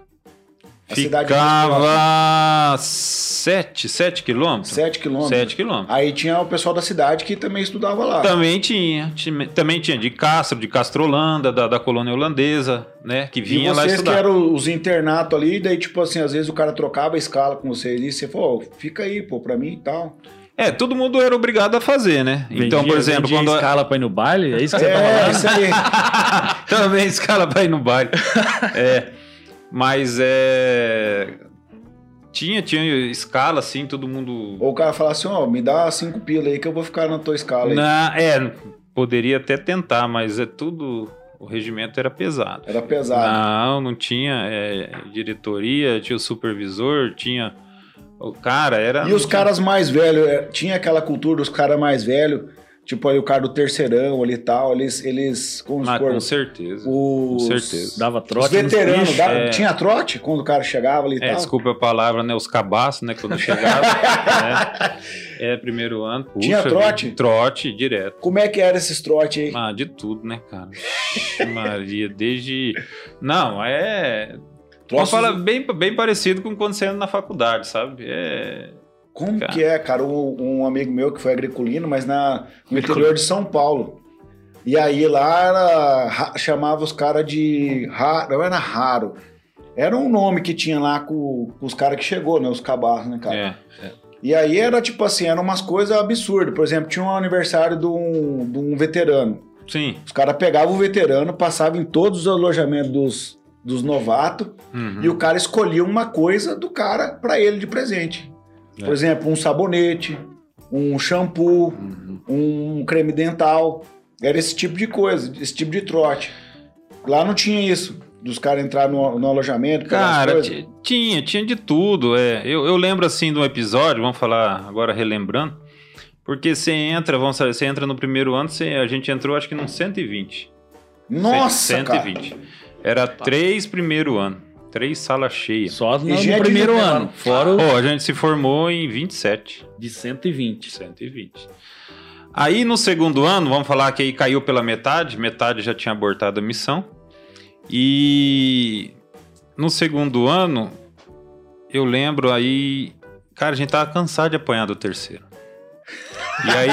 A. Ficava 7, 7 quilômetros? Sete quilômetros. 7 quilômetros. Aí tinha o pessoal da cidade que também estudava lá. Também tinha, também tinha de Castro, de Castrolanda, da, da colônia holandesa, né? Que E vinha lá vocês estudar. que eram os internatos ali, daí, tipo assim, às vezes o cara trocava a escala com vocês e você falou, "Ô, fica aí, pô, pra mim e tal. É, todo mundo era obrigado a fazer, né? então, Vendia- por exemplo, quando. escala pra ir no baile, é isso que você tá É, falando? isso aí. *laughs* Também escala pra ir no baile. *laughs* é. Mas é. Tinha, tinha escala, assim, todo mundo. Ou o cara fala assim, ó, me dá cinco pila aí que eu vou ficar na tua escala aí. Na, é, poderia até tentar, mas é tudo. O regimento era pesado. Era pesado. Não, não tinha é, diretoria, tinha o supervisor, tinha. O cara era. E os caras mais velhos, é, tinha aquela cultura dos caras mais velhos, tipo ali o cara do terceirão ali e tal, eles, eles vamos Ah, supor, com certeza. os, com certeza. Dava os trote nos veteranos, dava- é. tinha trote quando o cara chegava ali e É, tal? desculpa a palavra, né? Os cabaços, né? Quando chegava. *laughs* né? É, primeiro ano. Puxa, Tinha trote? vida, Trote, direto. Como é que era esses trote aí? Ah, de tudo, né, cara? Ixi, Maria, desde. Não, é. Troços- falar bem, bem parecido com quando você anda na faculdade, sabe? É. Como Cara. que é, cara? Um, um amigo meu que foi agriculino, mas na, no interior de São Paulo. E aí lá era, ra- chamava os caras de. Não era raro. Era um nome que tinha lá com, com os caras que chegou, né? Os cabarros, né, cara? É. E aí era tipo assim, eram umas coisas absurdas. Por exemplo, tinha um aniversário de um, de um veterano. Sim. Os caras pegavam o veterano, passavam em todos os alojamentos dos, dos novatos Uhum. e o cara escolhia uma coisa do cara pra ele de presente. Por É. exemplo, um sabonete, um shampoo, Uhum. um creme dental. Era esse tipo de coisa, esse tipo de trote. Lá não tinha isso, dos caras entrar no, no alojamento, Cara, tinha, tinha de tudo. É. Eu, eu lembro assim de um episódio, vamos falar agora relembrando, porque você entra, vamos você entra no primeiro ano, você- a gente entrou acho que num 120. Nossa, cara. 120. Era três primeiro ano, três salas cheias. Só no, no primeiro de- ano. Fora o Pô, a gente se formou em 27. de 120. 120. Aí no segundo ano, vamos falar que aí caiu pela metade, metade já tinha abortado a missão. E no segundo ano, eu lembro aí, cara, a gente tava cansado de apanhar do terceiro. E aí,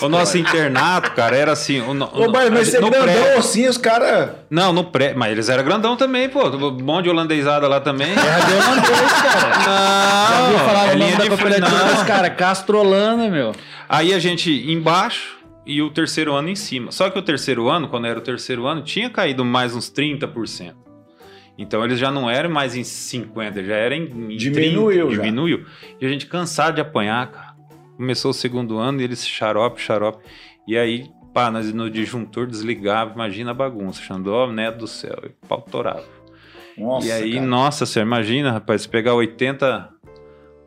o nosso internato, cara, era assim. O, no- Ô, mas, mas você no grandão pré- assim, os caras. Não, no pré. Mas eles eram grandão também, pô. Um monte de holandesada lá também. Terra de holandês, cara. Não, Já viu falar é o nome linha da de cooperativa dos caras? Castrolana, meu. Aí a gente embaixo e o terceiro ano em cima. Só que o terceiro ano, quando era o terceiro ano, tinha caído mais uns 30%. Então eles já não eram mais em 50, já era em, em Diminuiu 30, já. diminuiu. E a gente cansado de apanhar, cara. Começou o segundo ano e eles xarope, xarope. E aí, pá, nós no disjuntor desligava, imagina a bagunça. Xandó, neto do céu, e pau torava. Nossa, e aí, cara. nossa senhora, imagina, rapaz, se pegar 80,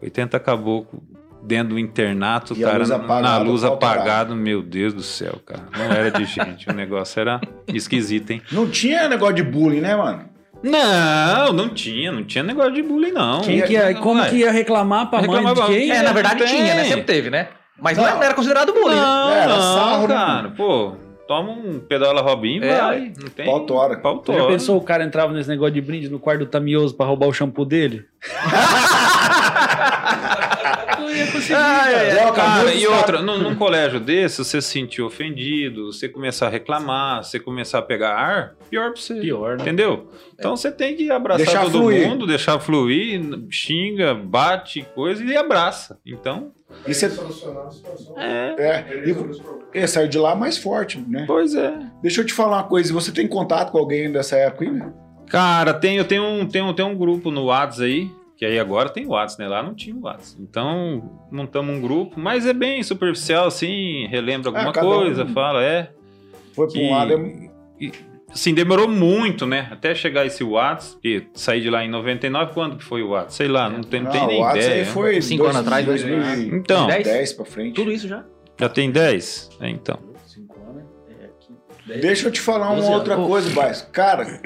80 caboclo dentro do internato, E cara, luz na apagada, luz apagado, meu Deus do céu, cara. Não era de gente, o negócio era esquisito, hein? Não tinha negócio de bullying, né, mano? Não, não tinha, não tinha negócio de bullying, não. Quem que ia, como que ia reclamar pra mãe Reclamar de pra- quem? É, na verdade tem. tinha, né? Sempre teve, né? Mas não, Não. era considerado bullying. né? Não, Era não, sarro, né, cara, pô, toma um pedala Robinho e É, vai. Não tem... Pau tora. Pau Você já pensou o cara entrava nesse negócio de brinde no quarto do Tamioso pra roubar o shampoo dele? *laughs* Ia conseguir, ai, ai. Troca Cara, e outra, num, num colégio desse, você se sentir ofendido, você começar a reclamar, você começar a pegar ar, pior pra você. Pior, né? Entendeu? Então você tem que abraçar Deixar todo fluir. mundo, deixar fluir, xinga, bate, coisa e abraça. Então, E você. Solucionar a situação. é. É, e, e saiu de lá mais forte, né? Pois é. Deixa eu te falar uma coisa. Você tem contato com alguém dessa época ainda? Cara, tem, eu tenho um, tenho, tenho um grupo no Whats aí, que aí agora tem o Whats, né? Lá não tinha o Whats. Então, montamos um grupo, mas é bem superficial, assim, relembra alguma cada coisa, um- fala, é. Foi Que- um lado. é- Assim, demorou muito, né? Até chegar esse Whats, que saí de lá em 99, quando que foi o Whats? Sei lá, não, tem, não tem nem ideia. aí foi Cinco dois- anos atrás, 2010 Então, 10? pra frente. Tudo isso já. já tem 10? É, então. Cinco anos, é, aqui, dez. Deixa eu te falar uma 12 anos. outra Ô. coisa, Baixo. Cara,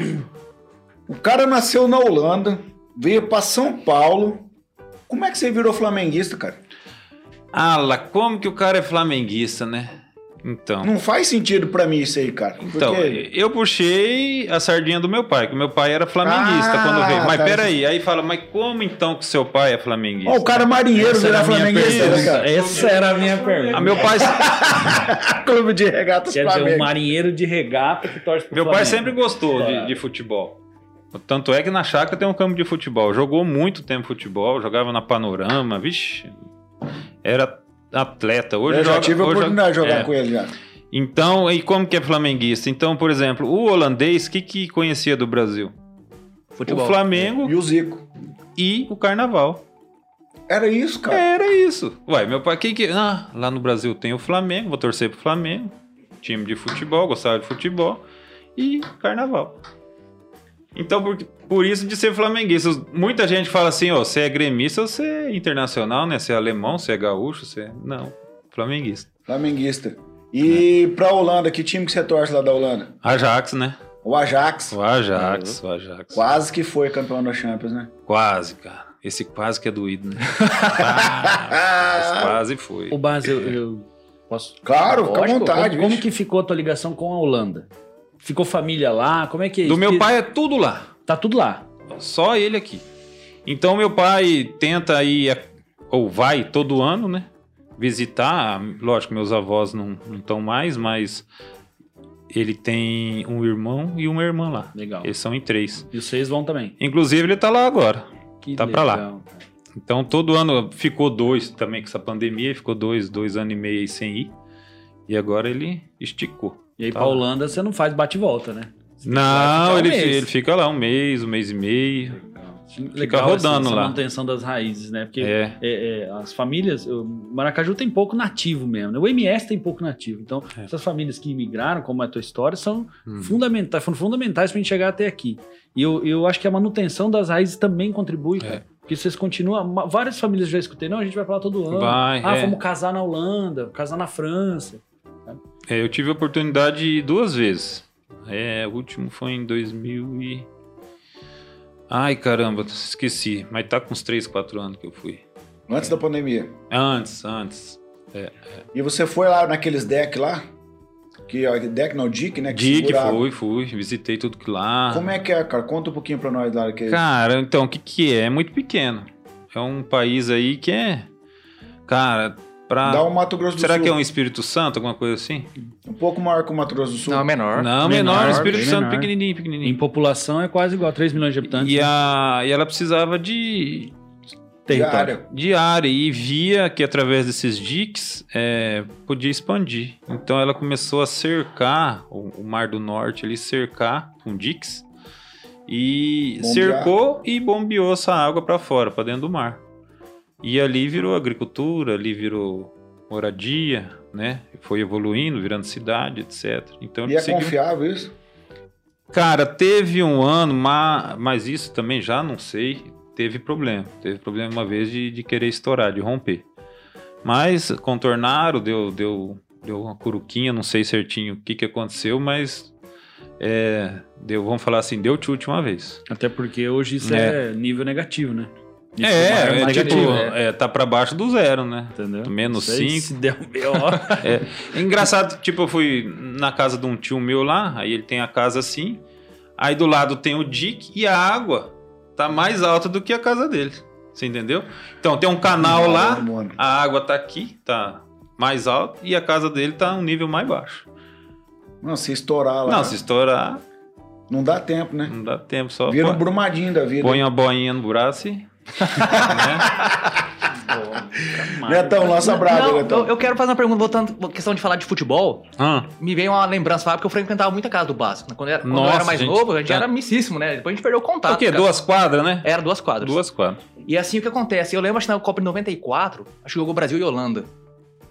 o cara nasceu na Holanda, veio pra São Paulo. Como é que você virou flamenguista, cara? Ala, como que o cara é flamenguista, né? Então. Não faz sentido pra mim isso aí, cara. Então, Porque- eu puxei a sardinha do meu pai, que meu pai era flamenguista Ah, quando veio. Mas tá. peraí, aí fala, mas como então que seu pai é flamenguista? Ó, o cara marinheiro Essa virar flamenguista, né, cara? Essa era a minha pergunta. Ah, meu pai, *laughs* Clube de regatas Quer dizer, um Flamengo. marinheiro de regata que torce pro meu pai Flamengo. sempre gostou de, de futebol. Tanto é que na chácara tem um campo de futebol. Jogou muito tempo futebol, jogava na Panorama, vixe. Era atleta. Hoje eu já joga- tive a hoje oportunidade de joga- jogar é. com ele já. Então, e como que é flamenguista? Então, por exemplo, o holandês, o que, que conhecia do Brasil? Futebol. O Flamengo E o Zico. e o Carnaval. Era isso, cara. Era isso. Ué, meu pai, quem que. Ah, lá no Brasil tem o Flamengo, vou torcer pro Flamengo. Time de futebol, gostava de futebol. E Carnaval. Então, por, por isso de ser flamenguista. Muita gente fala assim, ó, você é gremista ou você é internacional, né? Você é alemão, você é gaúcho, você é... Não, flamenguista. Flamenguista. E pra Holanda, que time que você torce lá da Holanda? Ajax, né? O Ajax. O Ajax, o Ajax. Quase que foi campeão da Champions, né? Quase, cara. Esse quase que é doído, né? *laughs* Ah, quase foi. O Bas, eu, eu posso. Claro, fica à vontade, Como, como que ficou a tua ligação com a Holanda? Ficou família lá? Como é que é Do isso? meu pai é tudo lá. Tá tudo lá. Só ele aqui. Então meu pai tenta ir, ou vai todo ano, né? Visitar. Lógico, meus avós não estão mais, mas ele tem um irmão e uma irmã lá. Legal. Eles são em três. E vocês vão também. Inclusive, ele tá lá agora. Que Tá pra lá. legal. Então todo ano ficou dois também com essa pandemia, ficou dois, dois anos e meio sem ir. E agora ele esticou. E aí Tá pra. Holanda você não faz bate-volta, né? Vai Não, ficar um ele, ele fica lá um mês, um mês e meio. Legal rodando essa, lá. Essa manutenção das raízes, né? Porque É. é, é, as famílias, o Maracaju tem pouco nativo mesmo, né? O MS tem pouco nativo. Então, É. essas famílias que imigraram, como é a tua história, são Hum. fundamentais, foram fundamentais pra gente chegar até aqui. E eu, eu acho que a manutenção das raízes também contribui, É. cara. Porque vocês continuam. Várias famílias já escutei, não, a gente vai pra lá todo ano. Vai, ah, é. vamos casar na Holanda, casar na França. É, eu tive a oportunidade duas vezes. É, o último foi em 2000 e... Ai, caramba, esqueci. Mas tá com uns 3, 4 anos que eu fui. Antes da pandemia. Antes, antes. E você foi lá naqueles deck lá? Que deck não, Dick, né? segurava. fui, fui. Visitei tudo que lá. Como é que é, cara? Conta um pouquinho pra nós lá. Que... Cara, então, o que que é? É muito pequeno. É um país aí que é... Cara, Pra... Dá um Mato Grosso do Será Sul. que é um Espírito Santo, alguma coisa assim? um pouco maior que o Mato Grosso do Sul? Não, menor. Não, Menor, menor, Espírito Santo, menor. pequenininho, Em pequenininho. população é quase igual, 3 milhões de habitantes. E, né? a, e ela precisava de, território. Diária. de área e via que através desses diques é, podia expandir. Então ela começou a cercar o, o Mar do Norte, ali cercar com diques e Bombear. cercou e bombeou essa água para fora, para dentro do mar. E ali virou agricultura, ali virou moradia, né? Foi evoluindo, virando cidade, etc. Então E é seguiu- confiável isso? Cara, teve um ano, ma- mas isso também já não sei. Teve problema. Teve problema uma vez de, de querer estourar, de romper. Mas contornaram, deu, deu, deu uma curuquinha, não sei certinho o que, que aconteceu, mas é, deu, vamos falar assim, deu chute uma vez. Até porque hoje isso É. é, nível negativo, né? Isso É, é, mais tipo, né? é, tá pra baixo do zero, né? Entendeu? menos Isso aí, cinco. Se der um B.O. *laughs* É engraçado, tipo, eu fui na casa de um tio meu lá, aí ele tem a casa assim, aí do lado tem o dique e a água tá mais alta do que a casa dele. Você entendeu? Então tem um canal lá, mano. a água tá aqui, tá mais alta, e a casa dele tá um nível mais baixo. Não, se estourar lá, Não, se estourar, não dá tempo, né? não dá tempo, só Vira um brumadinho da vida. põe a boinha no braço e... né? *laughs* Netão, lança brava, Não, Netão. eu, eu quero fazer uma pergunta, voltando à questão de falar de futebol. Ah, Me veio uma lembrança, sabe? Porque eu frequentava muito a casa do básico. Quando, era, quando eu Nossa, era mais gente, novo, a gente tá. era amicíssimo, né? Depois a gente perdeu o contato. o quê? cara. Duas quadras, né? Era duas quadras. Duas quadras. E assim o que acontece? Eu lembro, acho que na Copa de 94, acho que jogou Brasil e Holanda.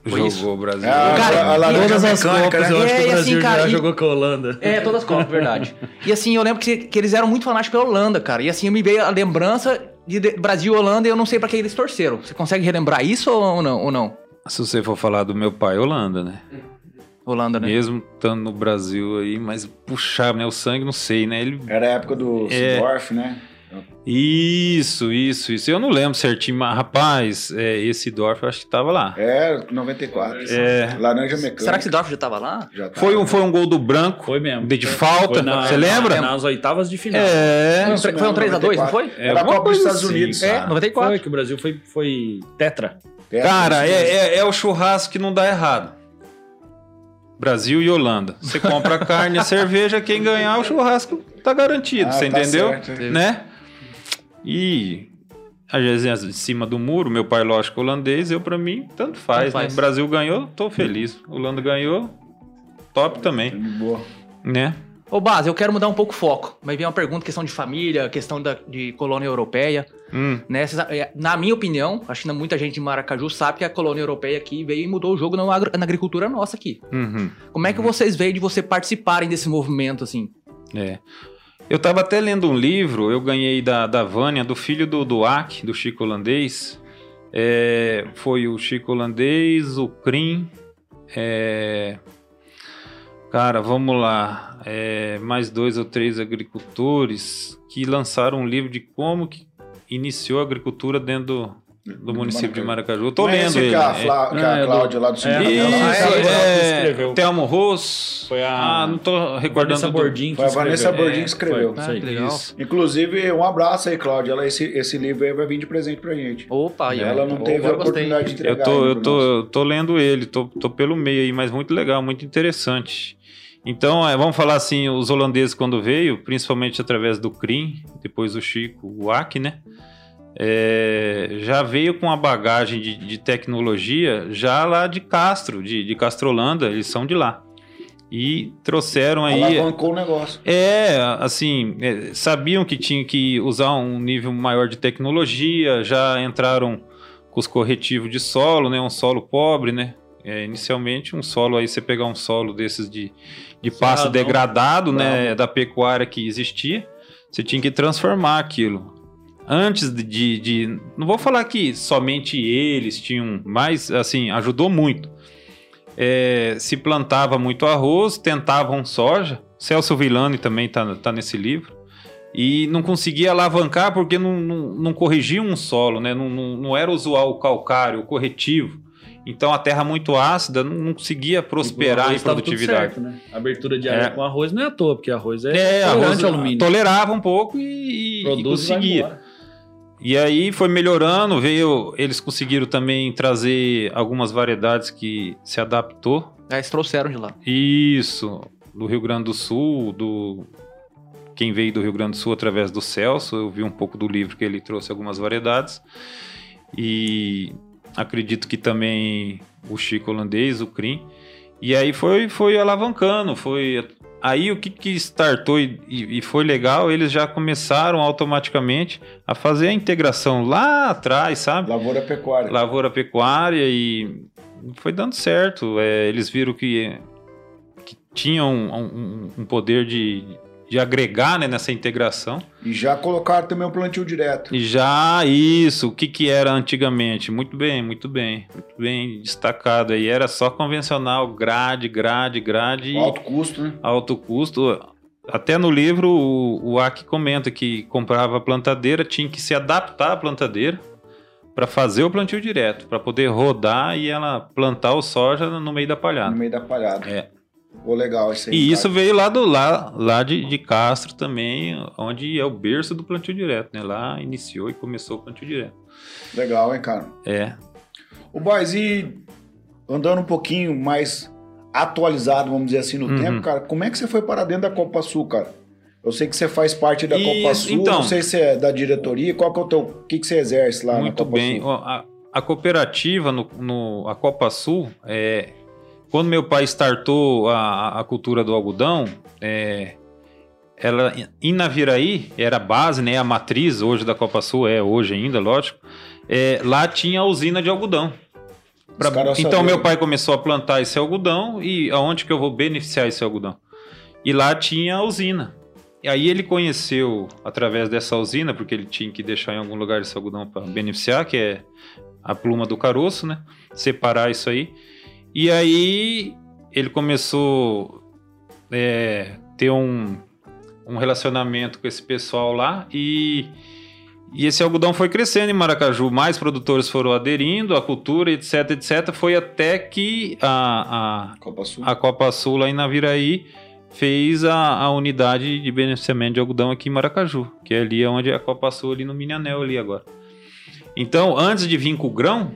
Foi Jogou isso? o Brasil. Ah, Cara, a, a laranja Todas as Copas, né? eu acho que É, o e Brasil assim, cara, já e- jogou com a Holanda. *laughs* É, todas as Copas, verdade. E assim, eu lembro que, que eles eram muito fanáticos pela Holanda, cara. E assim, me veio a lembrança de Brasil e Holanda e eu não sei pra que eles torceram. Você consegue relembrar isso ou não? Ou não? Se você for falar do meu pai, Holanda, né? Holanda, né? Mesmo estando no Brasil aí, mas puxar, né? O sangue, não sei, né? Ele... Era a época do É. Sidorf, né? Isso, isso, isso. Eu não lembro certinho, mas rapaz, é, esse Dorf eu acho que tava lá. É, 94. É. Laranja mecânica. Será que esse Dorf já tava lá? Já tá. Foi um, foi um gol do branco, Foi mesmo. de, de falta, Foi na- você lembra? Nas oitavas de final. É. Foi um, Isso foi um mesmo, 3x2, não 94. foi? É, Era a Copa dos Estados assim, Unidos. É, cara. 94. Foi que o Brasil foi, foi tetra. É, Cara, é, é, é o churrasco que não dá errado. Brasil e Holanda. Você compra *laughs* carne e cerveja, quem ganhar o churrasco tá garantido, Ah, você tá entendeu? certo. Né? E às vezes em cima do muro, meu pai lógico holandês, eu pra mim tanto faz, Tanto faz. né? Brasil ganhou, tô feliz. Holanda ganhou, top também, De boa. né? Ô, Bas, eu quero mudar um pouco o foco. Mas vem uma pergunta, questão de família, questão da, de colônia europeia. Hum, Né? Cês- é, Na minha opinião, acho que muita gente de Maracaju sabe que a colônia europeia aqui veio e mudou o jogo na, agricultura nossa aqui. uhum, Como é que vocês veem de você participarem desse movimento, assim? é. Eu tava até lendo um livro, eu ganhei da, da Vânia, do filho do Duac, do Chico Holandês. É, foi o Chico Holandês, o Crim. é, cara, vamos lá. é, mais dois ou três agricultores que lançaram um livro de como que iniciou a agricultura dentro do, do município de Maracaju. Eu tô é lendo ele. que a, é. Flá, que a é do- Cláudia lá do é, sindicato Isso, Ah, é, é, é, escreveu. Telmo Ross. Foi a- Ah, não tô recordando. Vanessa que Foi a Vanessa escreveu. Bordin É, que escreveu. foi. Ah, Isso aí, que legal. Isso. Inclusive, um abraço aí, Cláudia. Ela, esse, esse livro aí vai vir de presente pra gente. Opa, aí, ó. Ela não teve a oportunidade de entregar. Eu tô, eu tô, eu tô lendo ele, tô, tô pelo meio aí, mas muito legal, muito interessante. Então, é, vamos falar assim, os holandeses quando veio, principalmente através do Crim, depois do Chico, o Ac, né? É, já veio com a bagagem de, de tecnologia já lá de Castro, de, de Castrolanda, eles são de lá. E trouxeram aí... Alavancou o negócio. É, assim, é, sabiam que tinham que usar um nível maior de tecnologia, já entraram com os corretivos de solo, né? Um solo pobre, né? É, inicialmente, um solo aí, você pegar um solo desses de, de pasto degradado, né? Da pecuária que existia, você tinha que transformar aquilo. Antes de, de, Não vou falar que somente eles tinham, mas, assim, ajudou muito. É, se plantava muito arroz, tentavam soja. Celso Villani também tá, tá nesse livro. E não conseguia alavancar porque não, não, não corrigia um solo, né? Não, não, não era usual o calcário, o corretivo. Então a terra muito ácida não, não conseguia prosperar em tava tudo produtividade. certo, né? Abertura de área É. com arroz não é à toa, porque arroz é, É, tolerante arroz ao alumínio. tolerava um pouco e, e e conseguia. E aí foi melhorando, veio. Eles conseguiram também trazer algumas variedades que se adaptou. É, eles trouxeram de lá. Isso, do Rio Grande do Sul, do quem veio do Rio Grande do Sul através do Celso, eu vi um pouco do livro que ele trouxe algumas variedades. E acredito que também o Chico holandês, o Crim. E aí foi foi alavancando, foi Aí o que, que startou e, e, foi legal, eles já começaram automaticamente a fazer a integração lá atrás, sabe? Lavoura pecuária. Lavoura pecuária e foi dando certo. É, eles viram que, que tinham um, um, um poder de, de agregar né, nessa integração. E já colocaram também o plantio direto. E já, isso. O que, que era antigamente? Muito bem, muito bem. Muito bem destacado aí. Era só convencional, grade, grade, grade. Alto custo, né? Alto custo. Até no livro o, o Aki comenta que comprava a plantadeira, tinha que se adaptar à plantadeira para fazer o plantio direto, para poder rodar e ela plantar o soja no meio da palhada. No meio da palhada. É. Pô, legal isso aí. E isso veio lá do lá, lá de, de Castro também, onde é o berço do plantio direto, né? Lá iniciou e começou o plantio direto. Legal, hein, cara? É. O Boys, e andando um pouquinho mais atualizado, vamos dizer assim, no Uhum. tempo, cara, como é que você foi para dentro da Copa Sul, cara? Eu sei que você faz parte da Isso, Copa Sul, então. não sei se é da diretoria, qual que é o teu, o que, que você exerce lá na Muito Copa bem. Sul? A, a cooperativa, no, no- a Copa Sul, é, quando meu pai startou a, a cultura do algodão, é, ela em Naviraí era a base, né, a matriz hoje da Copa Sul, é hoje ainda, lógico. é, lá tinha a usina de algodão. Pra- então sabiam. meu pai começou a plantar esse algodão e aonde que eu vou beneficiar esse algodão? E lá tinha a usina. E aí ele conheceu através dessa usina, porque ele tinha que deixar em algum lugar esse algodão para beneficiar, que é a pluma do caroço, né? Separar isso aí. E aí ele começou é, ter um, um relacionamento com esse pessoal lá e, e esse algodão foi crescendo em Maracaju. Mais produtores foram aderindo à cultura, etc, etc. Foi até que a, a, Copa Sul. a Copa Sul lá em Naviraí fez a, a unidade de beneficiamento de algodão aqui em Maracaju, que é ali onde é a Copa Sul, ali no Minanel ali agora. Então, antes de vir com o grão,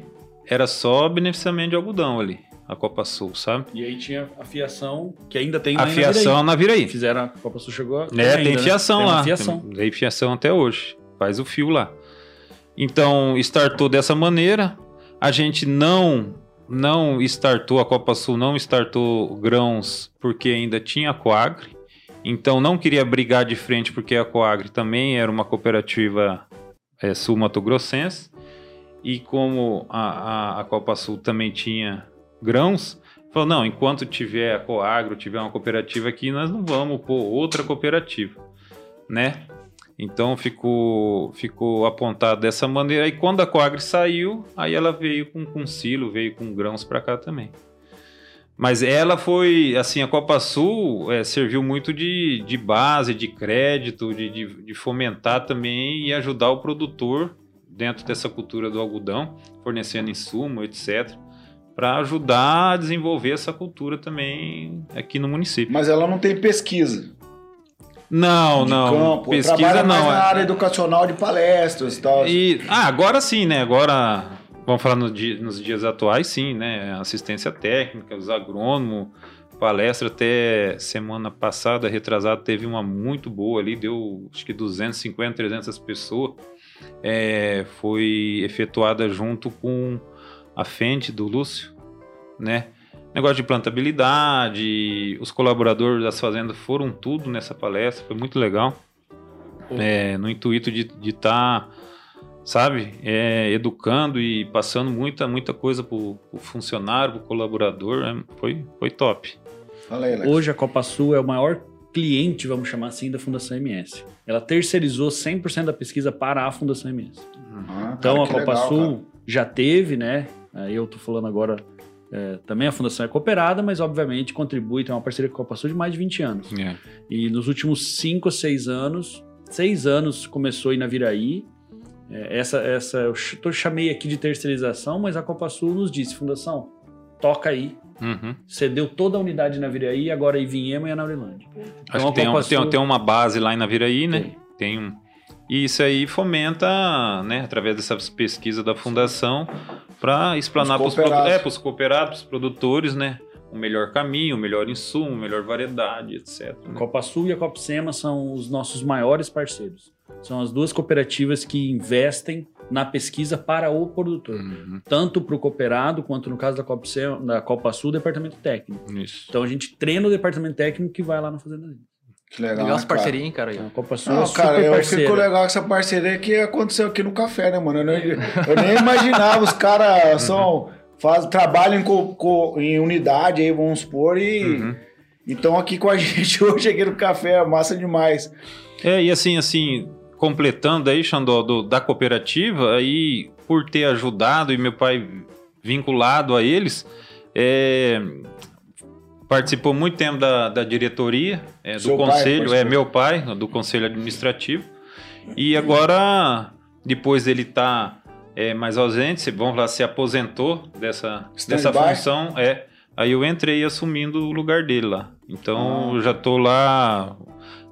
era só beneficiamento de algodão ali, a Copa Sul, sabe? E aí tinha a fiação, que ainda tem A em fiação na. Naviraí. Fizeram a Copa Sul chegou. É, ainda, tem né? fiação Tem uma lá. Fiação. Tem, tem fiação até hoje. Faz o fio lá. Então, startou dessa maneira. A gente não não startou, a Copa Sul não startou grãos porque ainda tinha a Coagre. Então, não queria brigar de frente porque a Coagre também era uma cooperativa é, sul-mato-grossense. E como a, a, a Copa Sul também tinha grãos, falou, não, enquanto tiver a Coagro, tiver uma cooperativa aqui, nós não vamos pôr outra cooperativa, né? Então ficou, ficou apontado dessa maneira. E quando a Coagre saiu, aí ela veio com, com silo, veio com grãos para cá também. Mas ela foi, assim, a Copa Sul é, serviu muito de, de base, de crédito, de, de, de fomentar também e ajudar o produtor dentro dessa cultura do algodão, fornecendo insumo, etc., para ajudar a desenvolver essa cultura também aqui no município. Mas ela não tem pesquisa. Não, de não. campo, pesquisa trabalha mais não. na é- área educacional de palestras e tal. E, ah, agora sim, né? Agora, vamos falar no dia- nos dias atuais, sim, né? Assistência técnica, os agrônomos, palestra até semana passada, retrasada, teve uma muito boa ali, deu acho que 250, 300 pessoas. É, foi efetuada junto com a Fente do Lúcio, né? Negócio de plantabilidade, os colaboradores das fazendas foram tudo nessa palestra, foi muito legal. É, no intuito de estar, sabe, é, educando e passando muita, muita coisa pro, pro funcionário, pro colaborador, é, foi, foi top. Fala aí, Alex. Hoje a Copa Sul é o maior cliente, vamos chamar assim, da Fundação MS. Ela terceirizou 100% da pesquisa para a Fundação MS. Ah, Então cara, a Copa legal, Sul cara. já teve, né? Aí eu tô falando agora, é, também a Fundação é cooperada, mas obviamente contribui, tem uma parceria com a Copa Sul de mais de 20 anos. É. E nos últimos 5 ou 6 anos, 6 anos começou em Naviraí. É, essa, essa eu tô- chamei aqui de terceirização, mas a Copa Sul nos disse, Fundação, toca aí. Uhum. Cedeu toda a unidade na Naviraí, agora em Vinhema e. Acho a que tem, Copa um- tem, Sul- tem uma base lá em Naviraí, né? Tem. Tem um. E isso aí fomenta, né, através dessas pesquisas da fundação, para explanar para os cooperados. é, pros cooperados, pros produtores, né, o melhor caminho, o melhor insumo, melhor variedade, etc. A né? Copa Sul e a Copsema são os nossos maiores parceiros. São as duas cooperativas que investem na pesquisa para o produtor. Uhum, Tanto para o cooperado, quanto no caso da Copa, Sema- da Copa Sul, o departamento técnico. Isso. Então a gente treina o departamento técnico que vai lá na Fazenda Livre. Que legal. Legal essa né, cara? parceria, hein, cara? aí. Então, a Copa Sul é Não, super cara, eu parceira. fico legal com essa parceria que aconteceu aqui no café, né, mano? Eu, não- eu nem imaginava, os caras são. Faz, trabalham em, co- co- em unidade aí, vamos supor, e Uhum. estão aqui com a *laughs* gente hoje aqui no café, é massa demais. É, e assim, assim, completando aí, Xandó, do- da cooperativa, aí, por ter ajudado e meu pai vinculado a eles, é, participou muito tempo da, da diretoria, é, do Seu pai conselho, é participou. meu pai, do conselho administrativo, e agora, depois dele estar mais ausente, se- vamos lá, se aposentou dessa, dessa função, é, aí eu entrei assumindo o lugar dele lá. Então, Ah. eu já tô lá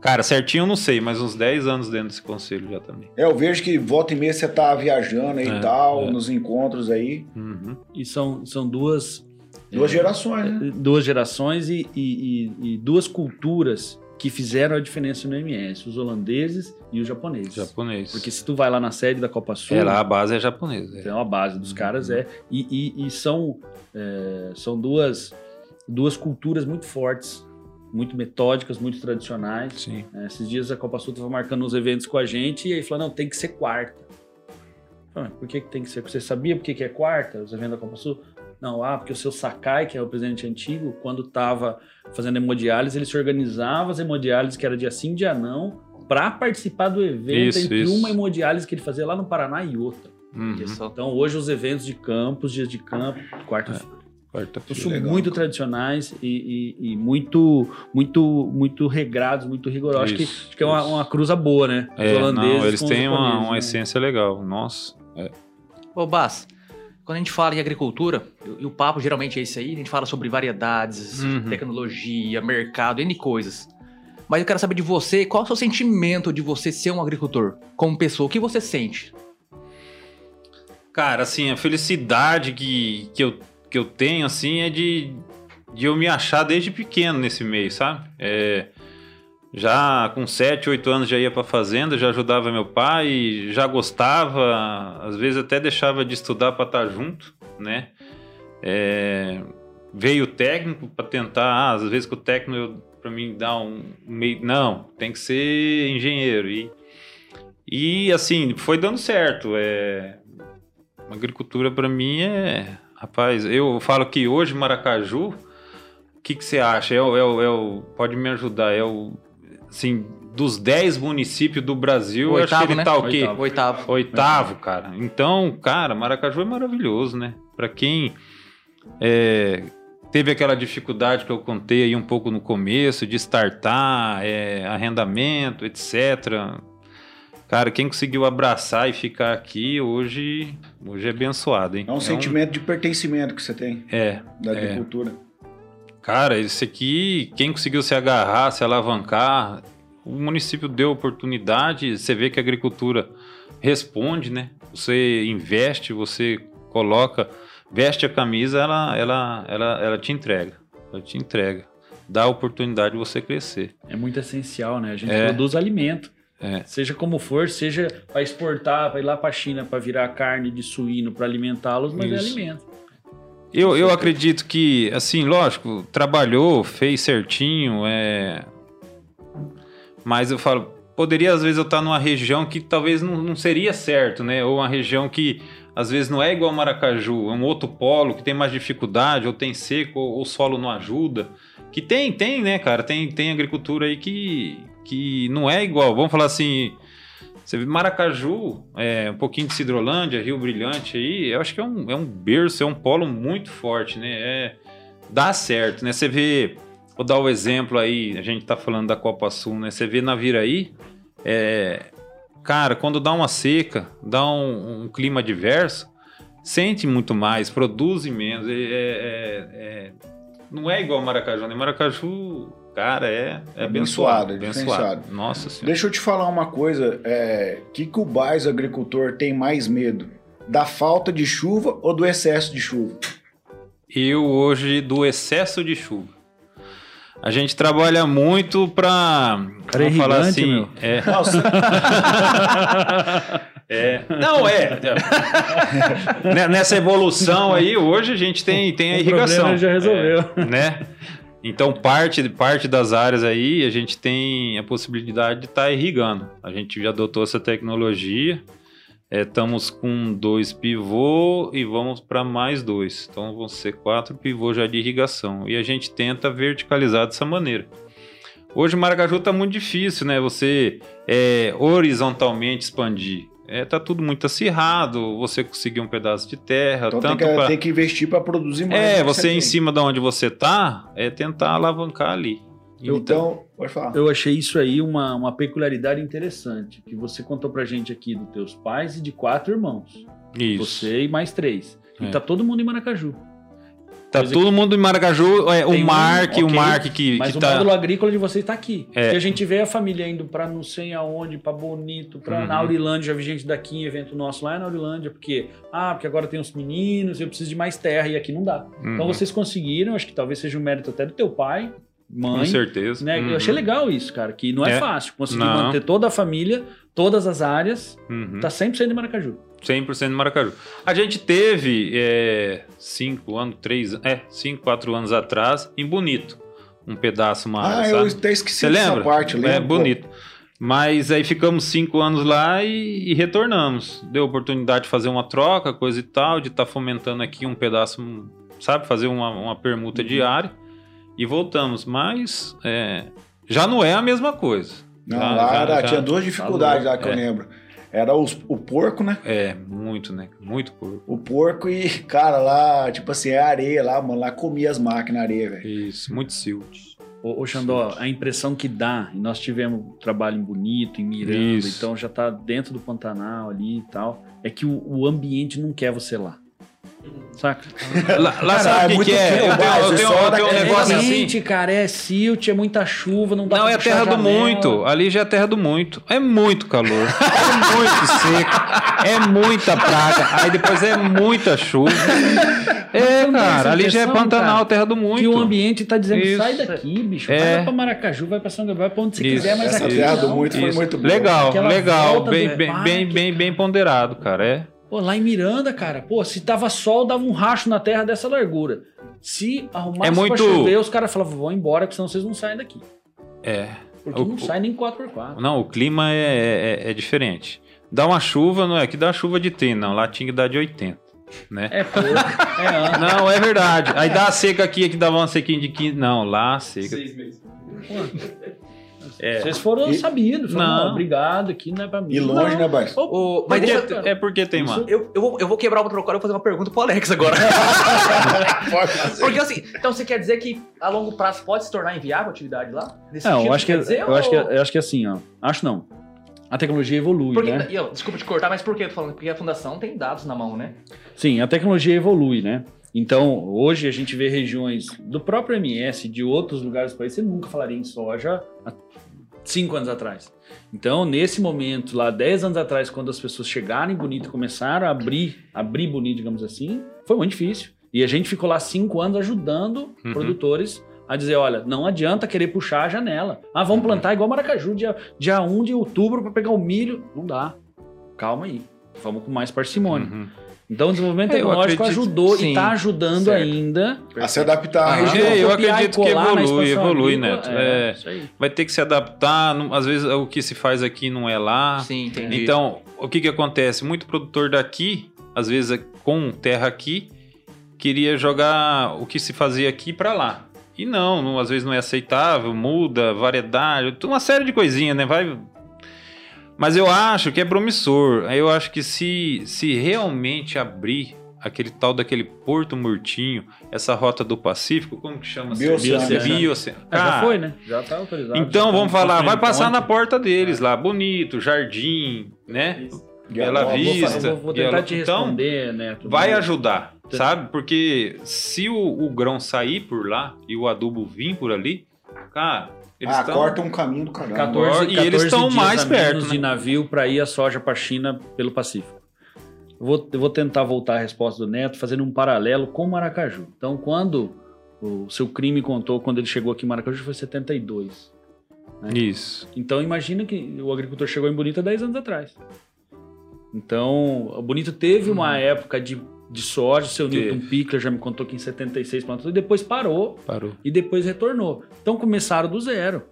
Cara, certinho eu não sei, mas uns 10 anos dentro desse conselho já também. É, eu vejo que volta e meia você tá viajando aí e É, tal, é. nos encontros aí. Uhum. E são, são duas, Duas gerações, né? duas gerações e, e- e- e duas culturas que fizeram a diferença no MS, os holandeses e os japoneses. Japonês. Porque se tu vai lá na sede da Copa Sul, é, lá a base é japonesa. é. então a base dos caras é. E, e- e são, é, são duas, duas culturas muito fortes, muito metódicas, muito tradicionais. Sim. É, esses dias a Copa Sul estava marcando uns eventos com a gente e aí falou: não, tem que ser quarta. Eu falei, "Mas por que, que tem que ser? Você sabia por que, que é quarta, os eventos da Copa Sul? Não, ah, porque o seu Sakai, que é o presidente antigo, quando estava fazendo hemodiálise, ele se organizava as hemodiálises, que era dia sim, dia não, para participar do evento Isso, entre isso. uma hemodiálise que ele fazia lá no Paraná e outra. Uhum. Isso. Então, hoje, os eventos de campos, dias de campo, quarta-feira. Então, Quarta-feira. são legal, muito cara. tradicionais e, e- e muito, muito, muito regrados, muito rigorosos. Acho que, Isso, acho que é uma, isso. uma cruza boa, né? Os É, holandeses não, eles com os têm uma, uma né? essência legal. Nossa. Ô, Bas, quando a gente fala em agricultura, e o papo geralmente é esse aí, a gente fala sobre variedades, Uhum. tecnologia, mercado, N coisas. Mas eu quero saber de você, qual é o seu sentimento de você ser um agricultor? Como pessoa, o que você sente? Cara, assim, a felicidade que, que, eu, que eu tenho, assim, é de, de eu me achar desde pequeno nesse meio, sabe? É, já com 7, 8 anos já ia pra fazenda, já ajudava meu pai, já gostava, às vezes até deixava de estudar pra estar junto, né? É, veio o técnico pra tentar, ah, às vezes que o técnico pra mim dar um meio, não, tem que ser engenheiro e e assim, foi dando certo. É, agricultura para mim é. Rapaz, eu falo que hoje Maracaju, o que, que você acha? É é é pode me ajudar? É o. Assim, dos 10 municípios do Brasil, eu acho que ele né? tá o quê? Oitavo. Oitavo. Oitavo, cara. Então, cara, Maracaju é maravilhoso, né? Pra quem é, teve aquela dificuldade que eu contei aí um pouco no começo, de startar, é, arrendamento, etc. Cara, quem conseguiu abraçar e ficar aqui hoje, hoje é abençoado, hein? É um sentimento de pertencimento que você tem É, da É. Cara, esse aqui, quem conseguiu se agarrar, se alavancar, o município deu oportunidade, você vê que a agricultura responde, né? Você investe, você coloca, veste a camisa, ela, ela, ela, ela te entrega. Ela te entrega. Dá a oportunidade de você crescer. É muito essencial, né? A gente É. produz alimento. É. Seja como for, seja para exportar, para ir lá para a China para virar carne de suíno para alimentá-los, mas é Isso. alimento. Eu, eu acredito que, assim, lógico, trabalhou, fez certinho, é... mas eu falo, poderia às vezes eu estar numa região que talvez não, não seria certo, né? Ou uma região que às vezes não é igual Maracaju, é um outro polo que tem mais dificuldade, ou tem seco, ou, ou o solo não ajuda. Que tem, tem, né, cara? Tem, tem agricultura aí que, que não é igual. Vamos falar assim, você vê Maracaju, é, um pouquinho de Cidrolândia, Rio Brilhante aí, eu acho que é um, é um berço, é um polo muito forte, né? É, dá certo, né? Você vê, vou dar o exemplo aí, a gente tá falando da Copa Sul, né? Você vê na Viraí, é, cara, quando dá uma seca, dá um, um clima adverso, sente muito mais, produz menos, é, é- é- é- não é igual Maracaju, né? Maracaju Cara, é, é Abençoado, abençoado. é Abençoado. Nossa senhora. Deixa eu te falar uma coisa. É, que que o Bais agricultor tem mais medo? Da falta de chuva ou do excesso de chuva? Eu hoje do excesso de chuva. A gente trabalha muito para Cara, é vamos falar assim, meu. é, Nossa, *laughs* é, não é. Né, Nessa evolução aí, hoje a gente tem, tem a O irrigação. problema já resolveu. É, né? Então, parte, parte das áreas aí, a gente tem a possibilidade de estar irrigando. A gente já adotou essa tecnologia. É, Estamos com dois pivô e vamos para mais dois. Então, vão ser quatro pivôs já de irrigação. E a gente tenta verticalizar dessa maneira. Hoje, Maracaju está muito difícil, né? Você é, horizontalmente expandir. É, tá tudo muito acirrado. Você conseguir um pedaço de terra, então tem tanto que, pra... tem que investir para produzir mais. É, que você em tem. cima de onde você tá, é tentar alavancar ali. Então, pode falar. Eu achei isso aí uma, uma peculiaridade interessante, que você contou pra gente aqui dos teus pais e de quatro irmãos. Isso. Você e mais três. E É. tá todo mundo em Maracaju. Tá todo mundo em Maracaju, é, o Tem um, Mark, o Mark que, Mas que o tá. módulo agrícola de vocês tá aqui. É. E a gente vê a família indo pra não sei aonde, pra Bonito, pra Uhum. na Aurilândia, já vi gente daqui em evento nosso lá na Aurilândia, porque, ah, porque agora tem os meninos, eu preciso de mais terra e aqui não dá. Então Uhum, vocês conseguiram, acho que talvez seja um mérito até do teu pai, Com mãe, certeza. né? Uhum, Eu achei legal isso, cara, que não é, É. fácil conseguir Não. manter toda a família, todas as áreas, uhum. tá 100% em Maracaju. 100% em Maracaju. A gente teve é, cinco anos, três, é, cinco, quatro anos atrás, em Bonito. Um pedaço, uma Ah, área, eu sabe? até esqueci Você dessa lembra? parte. eu é lembro, pô. bonito. Mas aí ficamos cinco anos lá e, e retornamos. Deu oportunidade de fazer uma troca, coisa e tal, de estar fomentando aqui um pedaço, sabe? Fazer uma, uma permuta Uhum. diária. E voltamos. Mas é, já não é a mesma coisa. Não, Já- lá já- era- já- tinha duas dificuldades lá que eu É. lembro. Era os- o porco, né? É, muito, né? Muito porco. O porco e, cara, lá, tipo assim, é areia lá, mano. Lá comia as máquinas na areia, velho. Isso, muito silt. Ô, ô Xandó, a impressão que dá, e nós tivemos trabalho em Bonito, em Miranda, Isso. então já tá dentro do Pantanal ali e tal, é que o, o ambiente não quer você lá. Saca? Lá, lá Cara, sabe é o que, muito que é? Eu tenho, eu é tenho- eu tenho um daquele- negócio é assim. quente, cara, é silt, é muita chuva, não dá Não, pra é a terra do muito. Ali já é a terra do muito. É muito calor. É muito seco. É muita praga. Aí depois é muita chuva. É, não cara. Ali já é Pantanal, cara, terra do muito. Que o ambiente tá dizendo, Isso. sai daqui, bicho, É. vai pra Maracaju, vai pra São Gabriel, vai pra onde você Isso. quiser, mas Essa aqui terra do não. muito foi Isso. muito boa. Legal, Aquela legal. Bem, do bem, bem, bem ponderado, cara. É. Pô, lá em Miranda, cara, pô, se tava sol, dava um racho na terra dessa largura. Se arrumasse É muito- pra chover, os caras falavam, vão embora, porque senão vocês não saem daqui. É. Porque O- não o- sai nem 4x4. Não, o clima é, é, é diferente. Dá uma chuva, não é que dá chuva de 30, não. Lá tinha que dar de 80. Né? É pouco, é *laughs* ano. Não, é verdade. Aí dá a seca aqui, aqui dava uma sequinha de 15. Não, lá a seca. Seis meses. É. Vocês foram E- sabidos, falaram, Não. não, obrigado, aqui não é pra mim. E longe, Não. né, Bais? Ô, mas deixa eu- é porque tem mais. Eu, eu, vou, eu vou quebrar o protocolo e vou fazer uma pergunta pro Alex agora. *laughs* Pode fazer. Porque assim, então você quer dizer que a longo prazo pode se tornar inviável a atividade lá? Nesse Não, sentido, eu acho que, quer dizer, eu, acho que, ou- eu acho que assim, ó. Acho não. A tecnologia evolui, Porque, né? e eu, desculpa te cortar, mas por que eu tô falando? Porque a fundação tem dados na mão, né? Sim, a tecnologia evolui, né? Então, hoje a gente vê regiões do próprio MS, de outros lugares do país, você nunca falaria em soja há cinco anos atrás. Então, nesse momento, lá 10 anos atrás, quando as pessoas chegaram em Bonito e começaram a abrir, abrir Bonito, digamos assim, foi muito difícil. E a gente ficou lá cinco anos ajudando Uhum. produtores a dizer, olha, não adianta querer puxar a janela. Ah, vamos plantar igual Maracaju, dia, dia 1 de outubro para pegar o milho. Não dá. Calma aí. Vamos com mais parcimônia. Uhum. Então o desenvolvimento É, tecnológico acredito- ajudou sim, e está ajudando certo. ainda. A se adaptar à Ah, região. É, eu acredito que evolui, evolui, agrícola, Neto. É, É. isso aí. Vai ter que se adaptar. Às vezes o que se faz aqui não é lá. Sim, entendi. Então, o que que acontece? Muito produtor daqui, às vezes é com terra aqui, queria jogar o que se fazia aqui para lá. E não, não, às vezes não é aceitável, muda, variedade, uma série de coisinhas, né? Vai. Mas eu acho que é promissor. Eu acho que se, se realmente abrir aquele tal daquele Porto Murtinho, essa rota do Pacífico, como que chama? Bioceânico. Bioceânico. Ah, já foi, né? Já tá autorizado. Então já vamos tá falar, vai passar na porta deles lá, bonito, jardim, né? Bela Eu vou, Vista. eu vou, vou ela- tentar te então, responder, Neto. Vai Mas- ajudar, sabe? Porque se o, o grão sair por lá e o adubo vir por ali, Cara, eles ah, estão. corta um caminho do caramba. 14, E eles 14 estão mais a perto, né? de navio para ir a soja para a China pelo Pacífico. Eu vou, eu vou tentar voltar à resposta do Neto fazendo um paralelo com Maracaju. Então, quando o seu crime contou, quando ele chegou aqui em Maracaju, foi 72. Isso. Então, imagina que o agricultor chegou em Bonito há 10 anos atrás. Então, o Bonito teve uma época de, de soja, seu Teve. Newton Pickler já me contou que em 76 plantou, e depois parou Parou. e depois retornou. Então começaram do zero.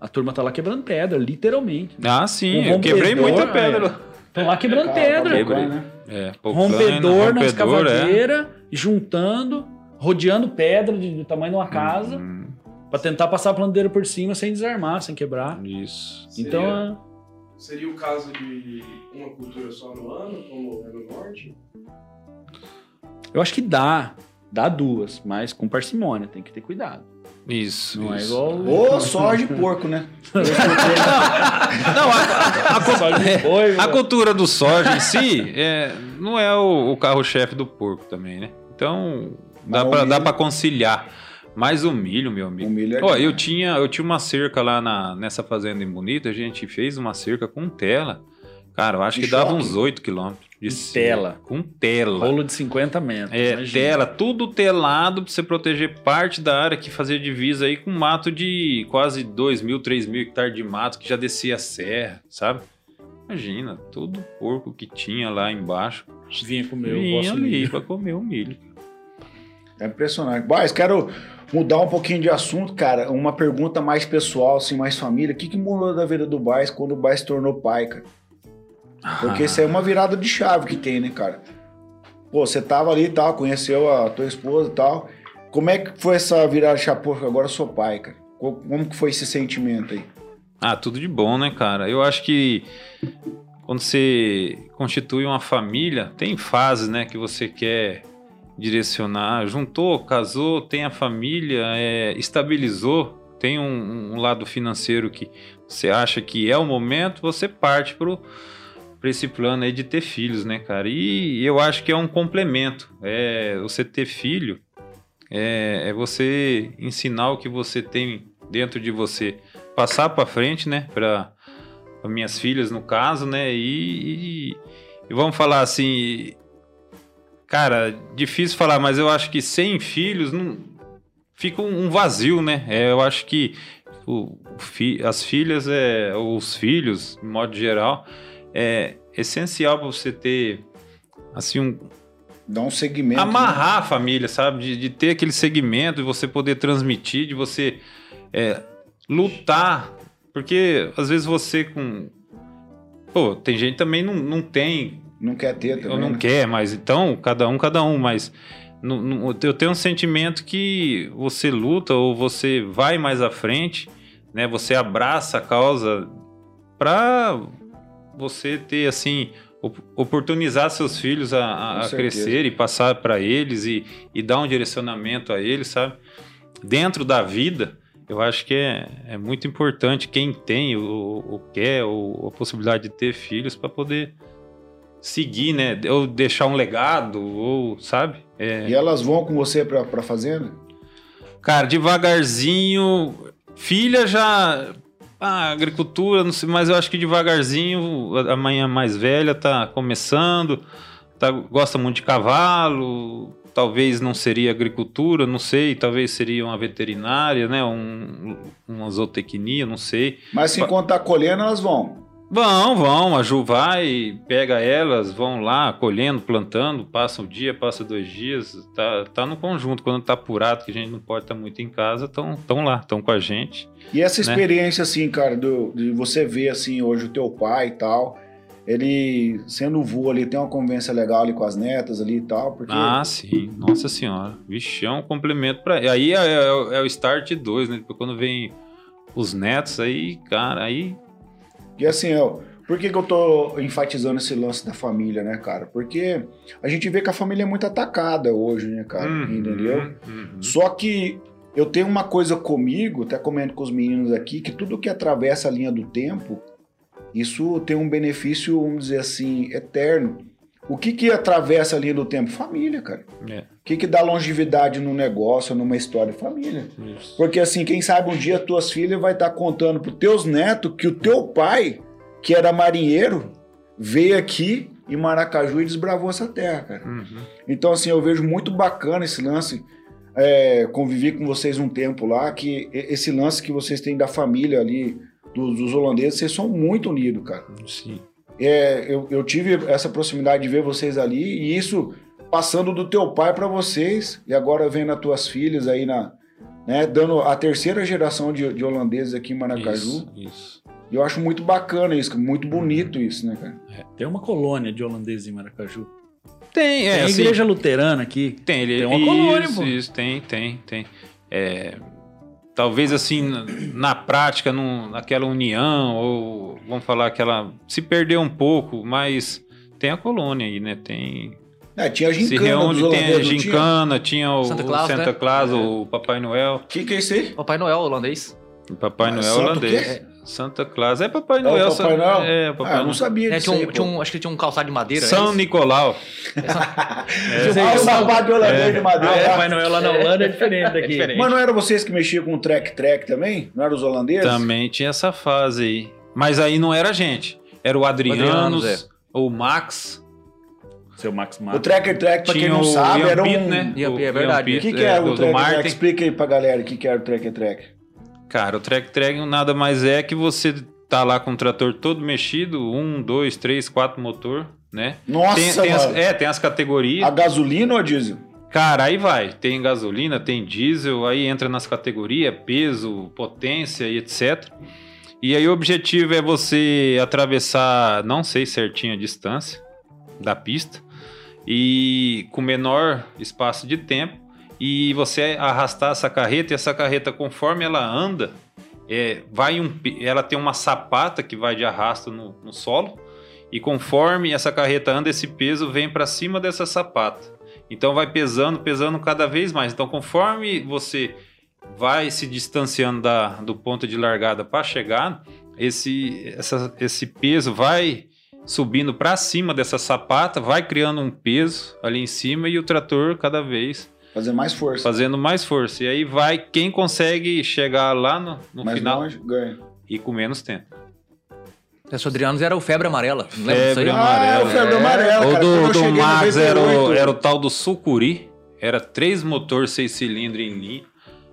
A turma tá lá quebrando pedra, literalmente. Ah, sim. Um eu quebrei rompedor, muita pedra. é. lá. Estão lá quebrando Cara, pedra. Quebrei. né? É, pocana, rompedor na é. escavadeira, juntando, rodeando pedra de- do tamanho de uma casa, Hum, pra tentar passar a plandeira por cima sem desarmar, sem quebrar. isso. Então, Seria- é- Seria o caso de uma cultura só no ano, como é no norte? Eu acho que dá. Dá duas, mas com parcimônia, tem que ter cuidado. Isso. Não é isso. igual. Ou soja e porco, né? *laughs* Não, a, a- de *laughs* a né? cultura do soja em si é, não é o, o carro-chefe do porco também, né? Então, dá pra, dá pra conciliar. Mas o milho, meu amigo. O milho é Ó, eu tinha, eu tinha uma cerca lá na, nessa fazenda em Bonito, a gente fez uma cerca com tela. Cara, eu acho De que dava uns 8 quilômetros de tela. Com tela. Rolo de 50 metros. É, imagina. tela, tudo telado pra você proteger parte da área que fazia divisa aí com mato de quase 2 mil, 3 mil hectares de mato que já descia a serra, sabe? Imagina, todo porco que tinha lá embaixo Vinha comer o vinha vosso ali milho. pra comer o milho. É impressionante. Mas quero mudar um pouquinho de assunto, cara. Uma pergunta mais pessoal, assim, mais família. O que, que mudou da vida do Baez quando o Baez se tornou pai, cara? Porque isso aí é uma virada de chave que tem, né, cara? Pô, você tava ali e tal, conheceu a tua esposa e tal. Como é que foi essa virada de chave? Pô, agora eu sou pai, cara. Co- Como que foi esse sentimento aí? Ah, tudo de bom, né, cara? Eu acho que quando você constitui uma família, tem fases, né, que você quer direcionar. Juntou, casou, tem a família, é, estabilizou, tem um, um lado financeiro que você acha que é o momento, você parte pro para esse plano aí de ter filhos, né, cara? E eu acho que é um complemento. É você ter filho é, é você ensinar o que você tem dentro de você, passar para frente, né, para minhas filhas no caso, né? E, e- e vamos falar assim, cara, difícil falar, mas eu acho que sem filhos não fica um vazio, né? É, eu acho que o, as filhas, é, os filhos, de modo geral, é essencial para você ter assim um, Dá um segmento. amarrar a família, sabe? De, de ter aquele segmento, de você poder transmitir, de você é, lutar. Porque às vezes você com. Pô, tem gente também não, não tem, né? Não quer ter também. ou não né? quer, mas então, cada um, cada um, mas. não- não- eu tenho um sentimento que você luta ou você vai mais à frente, né? Você abraça a causa para você ter assim op- oportunizar seus filhos a, a- crescer e passar para eles e, e dar um direcionamento a eles, sabe? Dentro da vida, eu acho que é, é muito importante quem tem ou, ou quer ou a possibilidade de ter filhos para poder seguir, né? Ou deixar um legado, ou sabe? É, E elas vão com você pra fazenda? Cara, devagarzinho. Filha já. Ah, agricultura, não sei, mas eu acho que devagarzinho a manhã mais velha tá começando, tá, gosta muito de cavalo, talvez não seria agricultura, não sei, talvez seria uma veterinária, né? Um, uma zootecnia, não sei. Mas se enquanto tá colhendo, elas vão. Vão, vão, a Ju vai, pega elas, vão lá colhendo, plantando, passa um dia, passa dois dias, tá, tá no conjunto. Quando tá apurado, que a gente não pode estar muito em casa, estão tão lá, estão com a gente. E essa Né? experiência, assim, cara, do- de você ver, assim, hoje o teu pai e tal, ele sendo vô ali, tem uma convivência legal ali com as netas ali e tal, porque... Ah, sim, nossa senhora. Vixe, é um complemento para. Aí é, é o- é o start 2, né? Depois quando vem os netos, aí, cara, aí. E assim, ó, por que, que eu tô enfatizando esse lance da família, né, cara? Porque a gente vê que a família é muito atacada hoje, né, cara? Uhum, Entendeu? uhum. Só que eu tenho uma coisa comigo, até comento com os meninos aqui, que tudo que atravessa a linha do tempo, isso tem um benefício, vamos dizer assim, eterno. O que que atravessa ali no tempo? Família, cara. É, O que que dá longevidade no negócio, numa história? Família. isso. Porque assim, quem sabe um dia tuas filhas vai estar contando pros teus netos que o teu pai, que era marinheiro, veio aqui em Maracaju e desbravou essa terra, cara. Uhum. Então, assim, eu vejo muito bacana esse lance. É, convivi com vocês um tempo lá, que esse lance que vocês têm da família ali, dos, dos holandeses, vocês são muito unidos, cara. Sim. É, eu, eu tive essa proximidade de ver vocês ali, e isso passando do teu pai para vocês, e agora vendo as tuas filhas aí na. Né, dando a terceira geração de, de holandeses aqui em Maracaju. Isso, isso. E eu acho muito bacana isso, muito bonito isso, né, cara? Tem uma colônia de holandeses em Maracaju. Tem, é, Tem a assim, igreja luterana aqui. Tem, ele, Tem uma isso, colônia, pô. Isso, tem, tem, tem. É, talvez assim, na, prática, num, naquela união, ou vamos falar aquela. Se perdeu um pouco, mas tem a colônia aí, né? Tem. É, tinha a se gincana reúne, dos tem a tinha? gincana, tinha o Santa o Claus, Santa né? Claus, o Papai Noel. O que, é isso aí? Papai Noel holandês. O Papai Ah, Noel Santo holandês. Santa Claus. É Papai É Noel. o Papai Noel? É, Papai ah, eu não Noel. sabia É, disso tinha um, aí, tinha um- acho que tinha um calçado de madeira. é São isso? Nicolau. Ah, o sapato de holandês de madeira. Ah, é. Papai Noel lá na Holanda é diferente daqui. diferente. Mas não eram vocês que mexiam com o track-track também? Não eram os holandeses? Também tinha essa fase aí. Mas aí não era a gente. Era o Adrianos, Adrianos, é. o Max. Seu Max O Mato. tracker-track, pra quem tinha não o sabe, Ian era um... Né? Ian O é verdade. O que, que era o do tracker-track? Martin. Explica aí pra galera o que, que era o tracker-track. Cara, o track track nada mais é que você tá lá com o trator todo mexido, um, dois, três, quatro motor, né? Nossa, tem, tem as, é, tem as categorias. A gasolina ou a diesel? Cara, aí vai. Tem gasolina, tem diesel, aí entra nas categorias, peso, potência e etc. E aí o objetivo é você atravessar, não sei certinho a distância da pista, e com menor espaço de tempo, e você arrastar essa carreta, e essa carreta, conforme ela anda, é, vai um, ela tem uma sapata que vai de arrasto no, no solo, e conforme essa carreta anda, esse peso vem para cima dessa sapata. Então vai pesando, pesando cada vez mais. Então, conforme você vai se distanciando da, do ponto de largada para chegar, esse, essa- esse peso vai subindo para cima dessa sapata, vai criando um peso ali em cima e o trator cada vez Fazer mais força. fazendo mais força. E aí vai quem consegue chegar lá no, no mais final longe, ganha. e com menos tempo. Esse Adrianos era o Febre Amarela. Não? Febre Ah, amarela. o febre É. amarela, O do, do Max era o, 98, era o tal do Sucuri. Era três motor, seis cilindros em linha.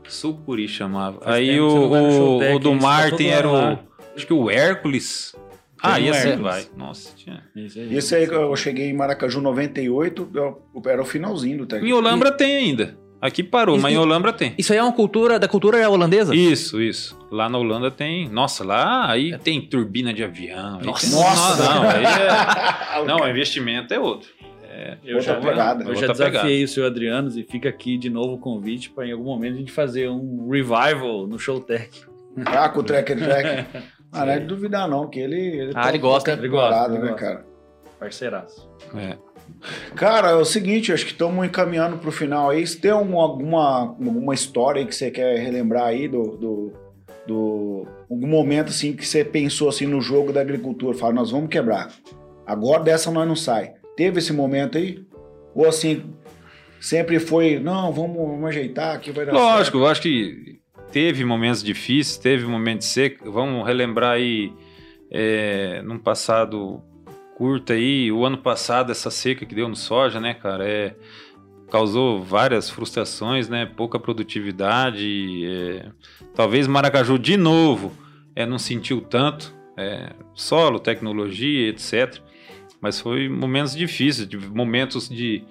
Sucuri chamava. Faz Aí tempo o, o, o do tá Martin era o. Acho que o Hércules. Ah, e assim Hércules. vai. Nossa, tinha. Isso aí. Esse aí que eu cheguei em Maracaju 98, eu- era o finalzinho do Em técnico. Olambra tem ainda. Aqui parou, E- mas em e- Olambra tem. Isso aí é uma cultura da cultura holandesa? Isso, isso. Lá na Holanda tem. Nossa, lá aí tem turbina de avião. aí Nossa. tem- Nossa. Não, aí é... *laughs* não, o investimento é outro. É, Eu Outra já, pegada. eu já desafiei o seu Adrianos e fica aqui de novo o convite para em algum momento a gente fazer um revival no Showtech. Ah, com o tracker-track. *laughs* Ah, não é de duvidar não, que ele... ele Ah, ele gosta, ele gosta, né, gosta. cara? Parceiraço. é. Cara, é o seguinte, acho que estamos encaminhando pro final aí. Se tem algum- alguma, alguma história aí que você quer relembrar aí do, do, do- algum momento assim que você pensou assim no jogo da agricultura, fala, nós vamos quebrar. Agora dessa nós não sai. Teve esse momento aí? Ou assim, sempre foi, não, vamos, vamos ajeitar aqui vai dar Lógico, eu acho que teve momentos difíceis, teve momentos secos. Vamos relembrar aí é, num passado curto aí, o ano passado, essa seca que deu no soja, né, cara? É, causou várias frustrações, né? Pouca produtividade. é, talvez Maracaju de novo é, não sentiu tanto. é, solo, tecnologia, etc. Mas foi momentos difíceis, de- momentos de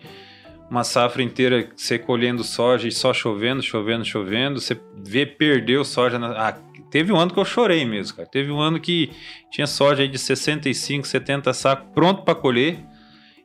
uma safra inteira você colhendo soja e só chovendo, chovendo, chovendo. Você vê perdeu soja. Na... Ah, teve um ano que eu chorei mesmo, cara. Teve um ano que tinha soja aí de 65, 70 sacos pronto para colher.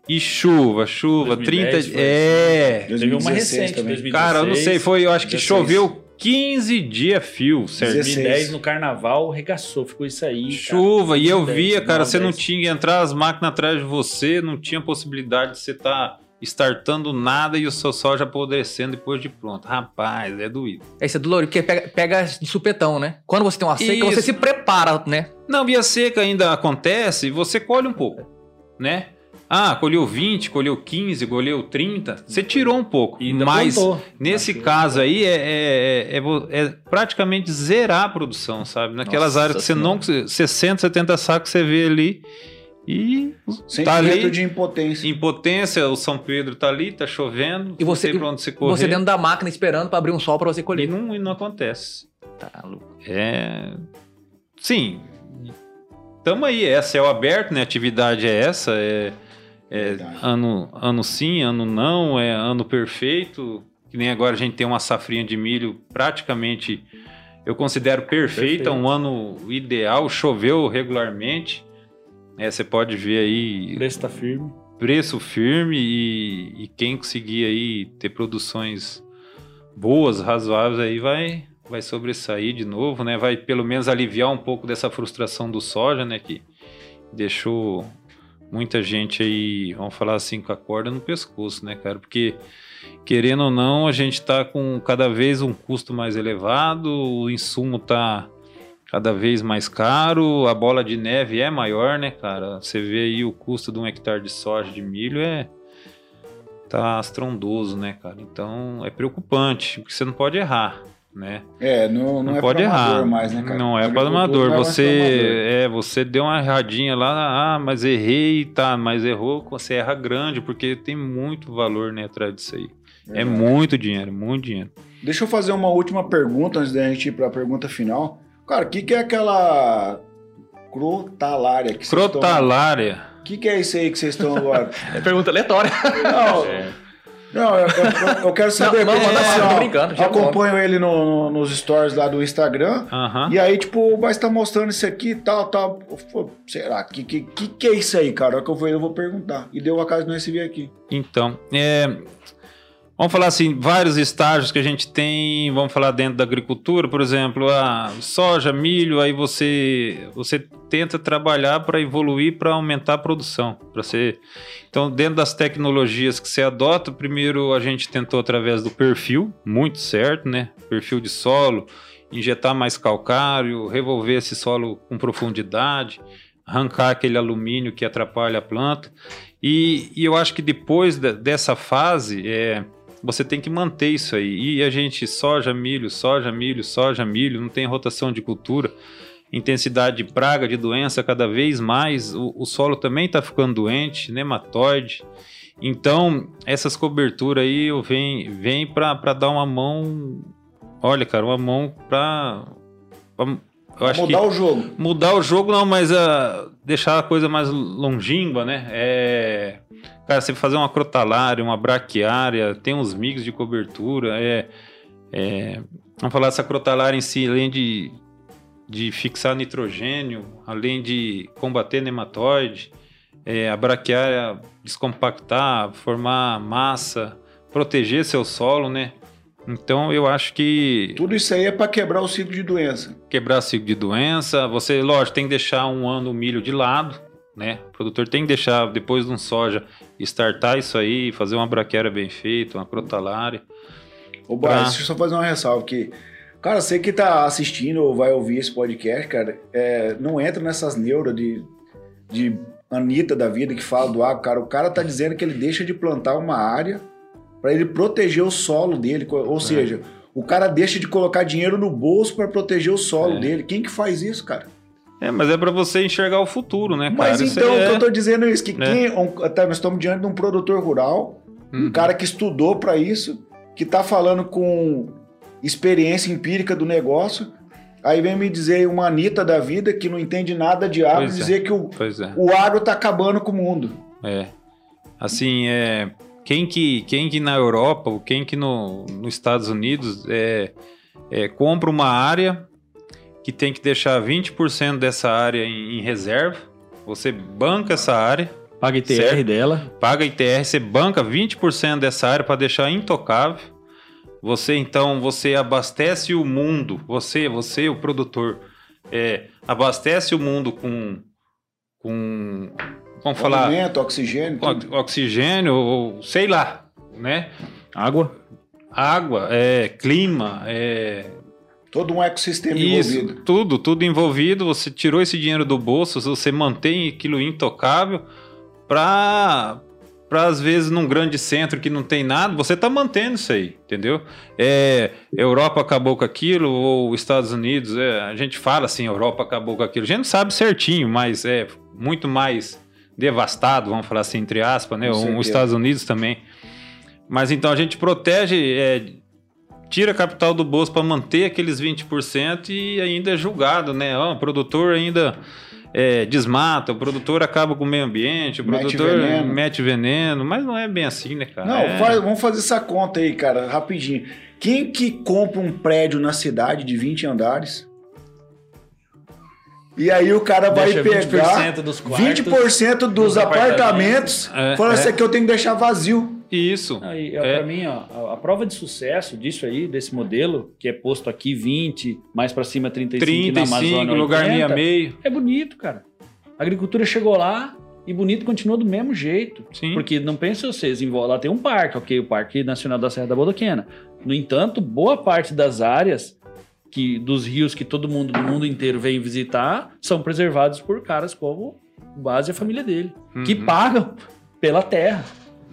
E chuva, chuva, 2010 30. foi É. Teve uma 2016 recente, também. 2016. Cara, eu não sei, foi, eu acho que 16. choveu 15 dias fio, certo? 16. 2010 no carnaval regaçou, ficou isso aí. cara. Chuva, e eu 2010, via, cara, você não 2010. tinha que entrar as máquinas atrás de você, não tinha possibilidade de você estar startando nada e o seu soja apodrecendo depois de pronto. Rapaz, é doído. Esse é dolorido, porque pega, pega de supetão, né? Quando você tem uma seca, Isso. você se prepara, né? Não, e a seca ainda acontece, você colhe um pouco, né? Ah, colheu 20, colheu 15, colheu 30. Você tirou um pouco. E mas plantou. nesse Acho caso aí é, é, é- é é praticamente zerar a produção, sabe? Naquelas Nossa áreas que você não. 60, 70 sacos você vê ali. E tá Sentimento ali. de impotência. Impotência, o São Pedro tá ali, tá chovendo. E você- não onde você correr. Você dentro da máquina esperando pra abrir um sol pra você E colher. não, e não acontece. Tá louco. É. Sim. Tamo aí, é céu aberto, né? A atividade é essa. É, é ano, ano sim, ano não, é ano perfeito. Que nem agora a gente tem uma safrinha de milho praticamente, eu considero perfeita, Perfeito. um ano ideal, choveu regularmente. É, você pode ver aí O preço tá firme. preço firme e, e quem conseguir aí ter produções boas, razoáveis aí vai vai sobressair de novo, né? Vai pelo menos aliviar um pouco dessa frustração do soja, né? Que deixou muita gente aí, vamos falar assim, com a corda no pescoço, né, cara? Porque querendo ou não, a gente tá com cada vez um custo mais elevado, o insumo tá cada vez mais caro, a bola de neve é maior, né, cara? Você vê aí o custo de um hectare de soja, de milho, é. tá astrondoso, né, cara? Então é preocupante, porque você não pode errar, né? É, não, não, Não, é pode errar. mais, né, cara? Não é para amador. é. Você é, você deu uma erradinha lá, ah, mas errei, tá, mas errou, você erra grande, porque tem muito valor, né, atrás disso aí. É Verdade. muito dinheiro, muito dinheiro. Deixa eu fazer uma última pergunta antes da gente ir pra pergunta final. Cara, o que, que é aquela crotalária que vocês estão... Crotalária. O que, que é isso aí que vocês estão agora? *laughs* É pergunta aleatória. Não, *laughs* É. não eu, eu- eu quero saber. Não, manda assim, tô brincando, já acompanho ele no- no- nos stories lá do Instagram. Aham. E aí, tipo, o Baixo tá mostrando isso aqui e tal, tal. Será? Que, que, que, que é isso aí, cara? É o que eu vou, eu vou perguntar. E deu a casa se vir aqui. Então, é, vamos falar assim, vários estágios que a gente tem, vamos falar dentro da agricultura, por exemplo, a soja, milho, aí você você tenta trabalhar para evoluir, para aumentar a produção, para ser Então, dentro das tecnologias que você adota, primeiro a gente tentou através do perfil, muito certo, né? Perfil de solo, injetar mais calcário, revolver esse solo com profundidade, arrancar aquele alumínio que atrapalha a planta. E, e eu acho que depois da- dessa fase, é, você tem que manter isso aí. E a gente, soja, milho, soja, milho, soja, milho, não tem rotação de cultura. Intensidade de praga, de doença cada vez mais. O, o solo também está ficando doente, nematóide. Então, essas coberturas aí eu venho, vem para dar uma mão. Olha, cara, uma mão para. Mudar o jogo. mudar o jogo não, mas ah, deixar a coisa mais longínqua, né? É, cara, você fazer uma crotalária, uma braquiária, tem uns mix de cobertura, é, é, vamos falar essa crotalária em si, além de, de fixar nitrogênio, além de combater nematóide, é, a braquiária descompactar, formar massa, proteger seu solo, né? Então eu acho que Tudo isso aí é pra quebrar o ciclo de doença. quebrar ciclo de doença. Você, lógico, tem que deixar um ano o milho de lado, né? O produtor tem que deixar, depois de um soja, startar isso aí, fazer uma braquiária bem feita, uma crotalária. Ô, Braz, Tá. deixa eu só fazer uma ressalva aqui. Cara, você que tá assistindo ou vai ouvir esse podcast, cara, é, não entra nessas neuras de, de Anitta da vida que fala do agro, cara. O cara tá dizendo que ele deixa de plantar uma área para ele proteger o solo dele. Ou seja, o cara deixa de colocar dinheiro no bolso para proteger o solo É. dele. Quem que faz isso, cara? É, mas é para você enxergar o futuro, né, cara? Mas então, o que é- eu tô dizendo é isso, que né? quem, um, tá, nós estamos diante de um produtor rural, um Uhum. cara que estudou para isso, que tá falando com experiência empírica do negócio, aí vem me dizer uma Anitta da vida que não entende nada de agro, Pois é. dizer que o, é. o agro tá acabando com o mundo. É. Assim, é. Quem que, quem que na Europa, ou quem que no, nos Estados Unidos é, é, compra uma área que tem que deixar 20% dessa área em, em reserva, você banca essa área, Paga ITR Certo. dela. paga ITR, você banca 20% dessa área para deixar intocável. Você então você abastece o mundo, você, você o produtor, é, abastece o mundo com com vamos falar Alimento, oxigênio, tudo. o- oxigênio ou sei lá, né? Água. Água, é, clima, é, todo um ecossistema isso, envolvido. tudo, tudo envolvido. Você tirou esse dinheiro do bolso, você mantém aquilo intocável. para para às vezes num grande centro que não tem nada, você tá mantendo isso aí, entendeu? É, Europa acabou com aquilo ou Estados Unidos, é, a gente fala assim, Europa acabou com aquilo, a gente não sabe certinho, mas é muito mais devastado, vamos falar assim entre aspas, né? Os. Estados Unidos também. Mas então a gente protege, é, tira capital do bolso para manter aqueles 20% e ainda é julgado, né? Ó, o produtor ainda é, desmata, o produtor acaba com o meio ambiente, o Mete produtor veneno. mete veneno, mas não é bem assim, né, cara? Não, É- faz- vamos fazer essa conta aí, cara, rapidinho. Quem que compra um prédio na cidade de 20 andares? E aí o cara vai Deixa pegar 20% dos quartos. 20% dos dos apartamentos, É, fala é. assim que eu tenho que deixar vazio. Isso. Aí, É. Pra mim, ó, a, a prova de sucesso disso aí, desse modelo, que é posto aqui 20, mais pra cima 35, e na 35, Amazônia lugar 80, meio a meio. É bonito, cara. A agricultura chegou lá e bonito continua do mesmo jeito. Sim. Porque não pense vocês, lá tem um parque, ok, o Parque Nacional da Serra da Bodoquena. No entanto, boa parte das áreas que dos rios que todo mundo do mundo inteiro vem visitar são preservados por caras como o Base e a família dele, que Uhum. pagam pela terra.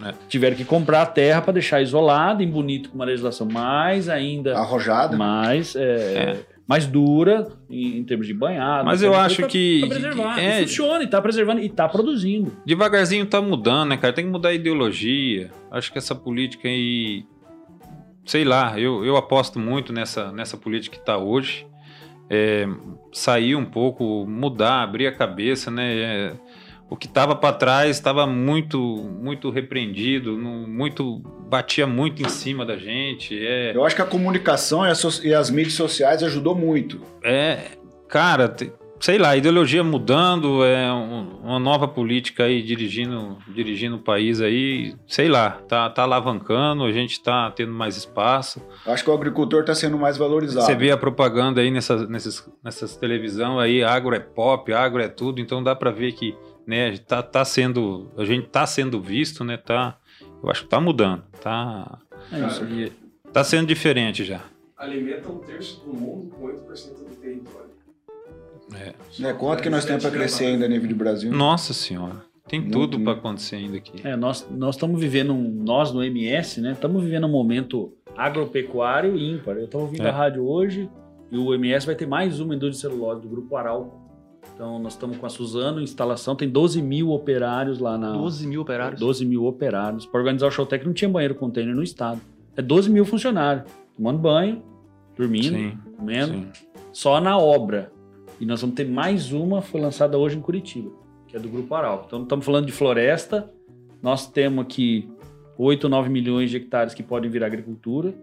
É. Tiveram que comprar a terra para deixar isolada, em bonito, com uma legislação mais ainda Arrojada. mais, é, mais dura em, em termos de banhado. Mas eu acho Pra- que- pra que- E é- funciona, e tá preservando, e tá produzindo. Devagarzinho tá mudando, né, cara? Tem que mudar a ideologia. Acho que essa política aí. Sei lá, eu, eu aposto muito nessa, nessa política que tá hoje. É, sair um pouco, mudar, abrir a cabeça, né? É, o que tava para trás estava muito, muito repreendido, não- muito batia muito em cima da gente. É, Eu acho que a comunicação e so- e as mídias sociais ajudou muito. É, cara, sei lá, a ideologia mudando, é um- uma nova política aí dirigindo, dirigindo o país aí, sei lá, tá, tá alavancando, a gente tá tendo mais espaço. Acho que o agricultor está sendo mais valorizado. Você vê a propaganda aí nessas, nessas, nessas televisão aí, agro é pop, agro é tudo, então dá pra ver que, né, tá, tá sendo, a gente tá sendo visto, né, tá, eu acho que tá mudando, tá, É isso. e tá sendo diferente já. Alimenta um terço do mundo com 8% do território. Né, Quanto que nós temos para crescer ainda a nível de Brasil? Nossa senhora, tem Muito, tudo muito. acontecer ainda aqui. É, nós nós estamos vivendo, um, nós no MS, né? Estamos vivendo um momento agropecuário ímpar. Eu estava ouvindo É. a rádio hoje e o MS vai ter mais uma indústria de celulose do Grupo Arauco. Então, nós estamos com a Suzano em instalação, tem 12 mil operários lá na. 12 mil operários. 12 mil operários. Para organizar o Showtech não tinha banheiro container no estado. É 12 mil funcionários. Tomando banho, dormindo, Sim, comendo, sim. só na obra. E nós vamos ter mais uma, foi lançada hoje em Curitiba, que é do Grupo Arauco. Então, estamos falando de floresta. Nós temos aqui 8, 9 milhões de hectares que podem virar agricultura.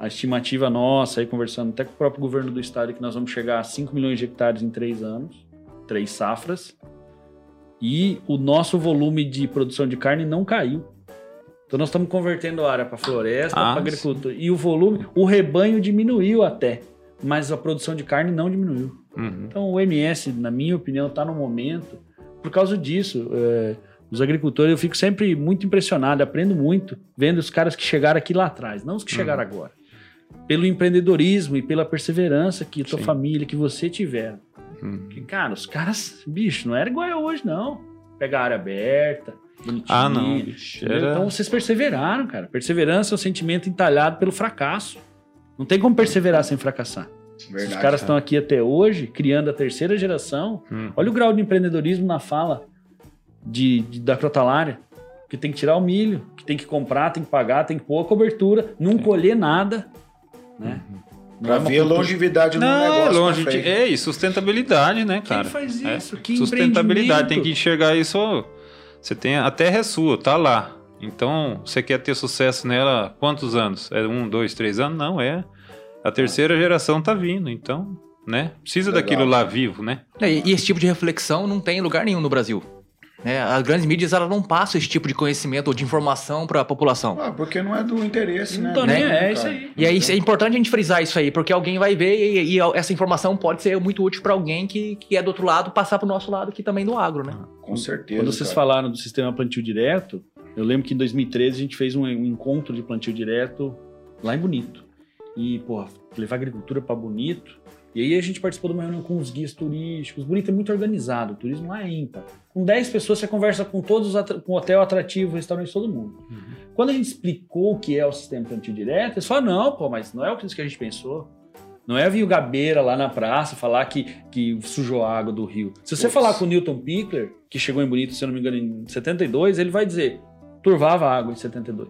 A estimativa nossa, aí conversando até com o próprio governo do estado, é que nós vamos chegar a 5 milhões de hectares em três anos, três safras. E o nosso volume de produção de carne não caiu. Então nós estamos convertendo a área para floresta, Ah, para agricultura. E o volume, o rebanho diminuiu até, mas a produção de carne não diminuiu. Uhum. Então o MS, na minha opinião, está no momento por causa disso. é, os agricultores, eu fico sempre muito impressionado, aprendo muito vendo os caras que chegaram aqui lá atrás, não os que Uhum. chegaram agora. Pelo empreendedorismo e pela perseverança que a tua Sim. família, que você tiver. Uhum. Cara, os caras, bicho, não era igual é hoje, não. Pega a área aberta, bonitinho. Ah, não, bicho. Era... Então vocês perseveraram, cara. Perseverança é um sentimento entalhado pelo fracasso. Não tem como perseverar sem fracassar. Verdade. Os caras estão aqui até hoje, criando a terceira geração. Hum. Olha o grau de empreendedorismo na fala de, de- da crotalária. Que tem que tirar o milho, que tem que comprar, tem que pagar, tem que pôr a cobertura, não colher nada. Né? Para é uma ver a longevidade no Não, é negócio. longe pra de... frente. É, e sustentabilidade, né, cara? Quem faz É. isso? Que Sustentabilidade, tem que enxergar isso. Você tem a terra é sua, tá lá. Então, você quer ter sucesso nela quantos anos? É um, dois, três anos? Não, é. A terceira geração tá vindo, então, né? Precisa Legal. daquilo lá vivo, né? E, e esse tipo de reflexão não tem em lugar nenhum no Brasil. né? As grandes mídias elas não passam esse tipo de conhecimento ou de informação para a população. Ah, porque não é do interesse, né? Nem, Né, é isso aí. E aí é importante a gente frisar isso aí, porque alguém vai ver e, e essa informação pode ser muito útil para alguém que, que é do outro lado passar para o nosso lado aqui também do agro, né? Com certeza. Quando vocês cara. falaram do sistema plantio direto, eu lembro que em 2013 a gente fez um, um encontro de plantio direto lá em Bonito. E, porra, levar agricultura para Bonito E aí a gente participou de uma reunião com os guias turísticos. Bonito é muito organizado, o turismo lá é ímpar. Com 10 pessoas você conversa com todos, com hotel atrativo, restaurante, todo mundo. Quando a gente explicou o que é o sistema plantio direto, eles falaram, não, pô, mas não é o que a gente pensou. Não é vir o Gabeira lá na praça falar que, que sujou a água do rio. Se você falar com o Newton Pickler, que chegou em Bonito, se eu não me engano, em 72, ele vai dizer, turvava a água em 72.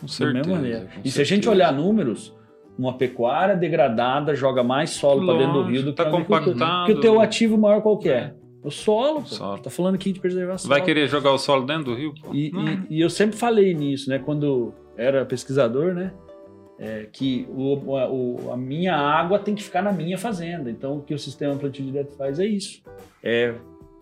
Com Da certeza. mesma maneira. E se a gente certeza. olhar números, uma pecuária degradada joga mais solo para dentro do rio do que tá compactado. Porque o teu ativo maior qual que é? O solo, pô. Solo. Tá falando aqui de preservação. Vai querer jogar o solo dentro do rio? E, e- e eu sempre falei nisso, né? Quando era pesquisador, né? É, que o- a, o- a minha água tem que ficar na minha fazenda. Então, o que o sistema plantio direto faz é isso. É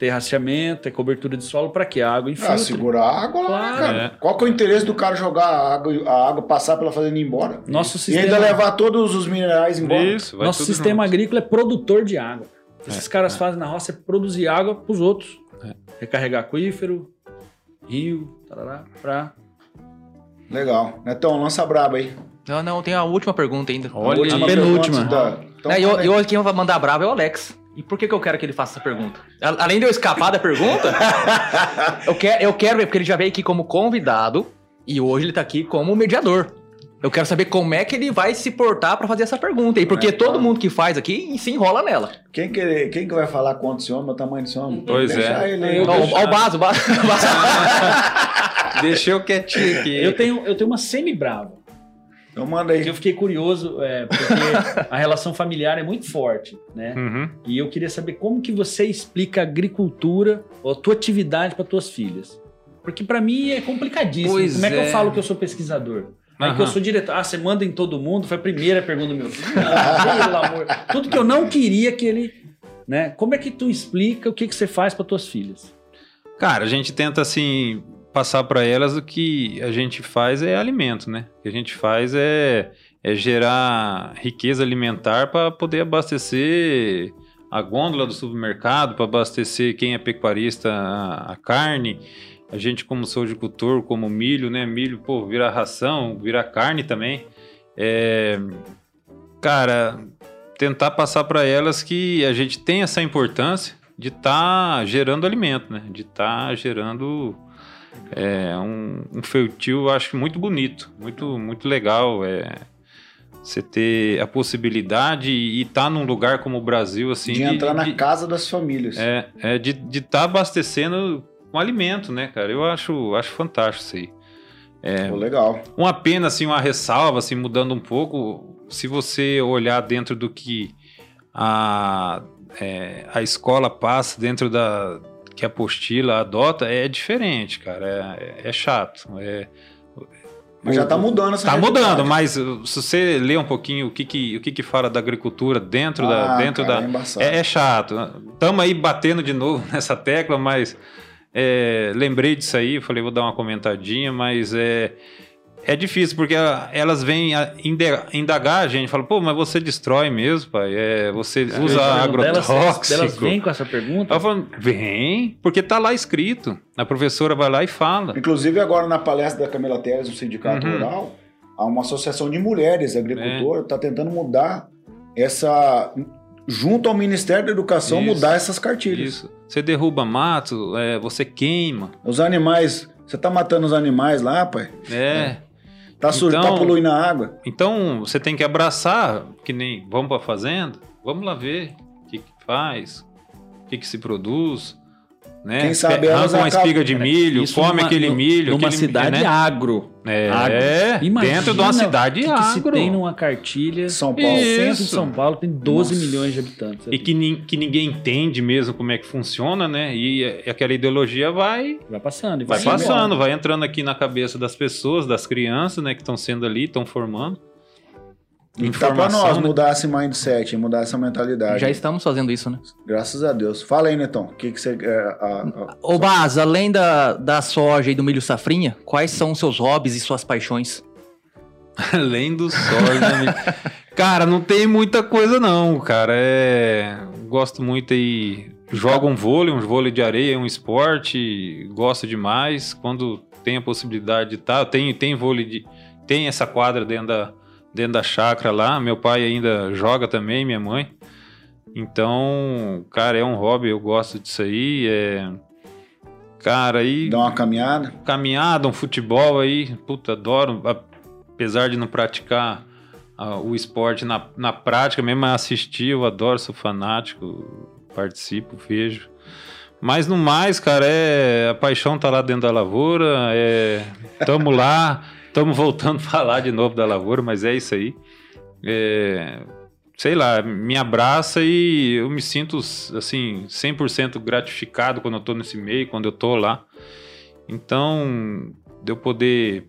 terraceamento, é cobertura de solo para que a água infiltre. Ah, segurar a água lá, Claro. né, cara? É. Qual que é o interesse do cara jogar a água, a água passar pela fazenda e ir embora? Nosso E sistema, ainda levar todos os minerais embora? Isso, vai nosso tudo sistema junto. agrícola é produtor de água. Esses É, caras é. fazem na roça é produzir água para os outros. É. Recarregar aquífero, rio, tarará, pra... Legal. Netão, lança braba aí. Não, não, tem a última pergunta ainda. Olha A penúltima. da- Então, É, eu, eu, quem vai mandar bravo é o Alex. E por que, que eu quero que ele faça essa pergunta? Além de eu escapar da pergunta, *laughs* eu, quero, eu quero ver, porque ele já veio aqui como convidado e hoje ele tá aqui como mediador. Eu quero saber como é que ele vai se portar pra fazer essa pergunta. E porque É, todo mundo que faz aqui se enrola nela. Quem, que, quem que vai falar quanto esse homem, o tamanho desse homem? Pois é. ele. Eu Ó, deixo- ó o Baso, o Baso. o Baso. *laughs* Deixou quietinho aqui. Eu tenho, eu tenho uma semi-brava. Então manda aí. Eu fiquei curioso, é, porque a relação familiar é muito forte, né? Uhum. E eu queria saber como que você explica a agricultura ou a tua atividade para tuas filhas. Porque para mim é complicadíssimo. Pois como é que eu é. falo que eu sou pesquisador? É que eu sou diretor. Ah, você manda em todo mundo? Foi a primeira pergunta do meu filho. Não, pelo amor. Tudo que eu não queria que ele. Né? Como é que tu explica o que, que você faz para tuas filhas? Cara, a gente tenta assim passar para elas o que a gente faz é alimento, né? O que a gente faz é, é gerar riqueza alimentar para poder abastecer a gôndola do supermercado, para abastecer quem é pecuarista a, a carne. A gente, como sojicultor, como milho, né? Milho, pô, vira ração, vira carne também. É, cara, tentar passar para elas que a gente tem essa importância de estar gerando alimento, né? De estar gerando é, um, um feitio, acho muito bonito, muito, muito legal. É, você ter a possibilidade e estar num lugar como o Brasil, assim, de entrar na de- casa das famílias. é, é de estar abastecendo com alimento, né, cara? Eu acho, acho fantástico isso aí. É, Pô, legal. uma pena, assim, uma ressalva, assim, mudando um pouco, se você olhar dentro do que a, é, a escola passa, dentro da que a apostila adota, é diferente, cara, é, é chato. É, Mas já tá mudando essa Tá realidade. mudando, mas uh, se você ler um pouquinho o que, que, o que, que fala da agricultura dentro da. Ah, Dentro cara, da é é, é chato. Estamos aí batendo de novo *laughs* nessa tecla, mas é, lembrei disso aí, falei, vou dar uma comentadinha, mas é, é difícil, porque a- elas vêm indagar a gente, falam, pô, mas você destrói mesmo, pai, é, você usa Delas, agrotóxico. delas vêm com essa pergunta? Ela falou, vem, porque tá lá escrito. A professora vai lá e fala. Inclusive, agora na palestra da Camila Teres, do Sindicato Uhum. Rural, há uma associação de mulheres agricultoras está tentando mudar essa. Junto ao Ministério da Educação, Isso. mudar essas cartilhas. Isso. Você derruba mato, é, você queima. Os animais. Você tá matando os animais lá, pai? É. Tá, sujo, Então- tá poluindo a água. Então você tem que abraçar, que nem vamos para a fazenda, vamos lá ver o que, que faz, o que, que se produz. Né? Quem sabe elas Arranca uma acabam- espiga de milho, Isso come numa- aquele milho. Numa aquele, cidade né? agro. É, Agro. Imagina dentro de uma cidade que, que se agro. tem numa cartilha. São Paulo. Centro de. São Paulo tem 12 Nossa. milhões de habitantes. E que, nin- que ninguém entende mesmo como é que funciona, né? E, e aquela ideologia vai, Vai passando. vai se passando, embora. vai entrando aqui na cabeça das pessoas, das crianças, né? Que estão sendo ali, estão formando. E tá pra Informação, nós né? mudar esse mindset, mudar essa mentalidade. Já estamos fazendo isso, né? Graças a Deus. Fala aí, Netão. O que, que você. É, a- a- Ô, Baz, além da, da soja e do milho safrinha, quais são os seus hobbies e suas paixões? *laughs* Além do sol, né? cara, não tem muita coisa não, cara. É... Gosto muito aí. Jogo um vôlei, um vôlei de areia, é um esporte. Gosto demais. Quando tem a possibilidade de estar. Tem, tem vôlei de. Tem essa quadra dentro da, dentro da chácara lá. Meu pai ainda joga também, minha mãe. Então, cara, é um hobby, eu gosto disso aí. É... Cara, aí. Dá uma caminhada. Caminhada, um futebol aí. Puta, adoro. Apesar de não praticar ah, o esporte na, na prática, mesmo assistir, eu adoro, sou fanático, participo, vejo. Mas no mais, cara, é a paixão tá lá dentro da lavoura, é tamo lá, *laughs* tamo voltando a falar de novo da lavoura, mas é isso aí. É, sei lá, me abraça e eu me sinto assim 100% gratificado quando eu tô nesse meio, quando eu tô lá. Então, de eu poder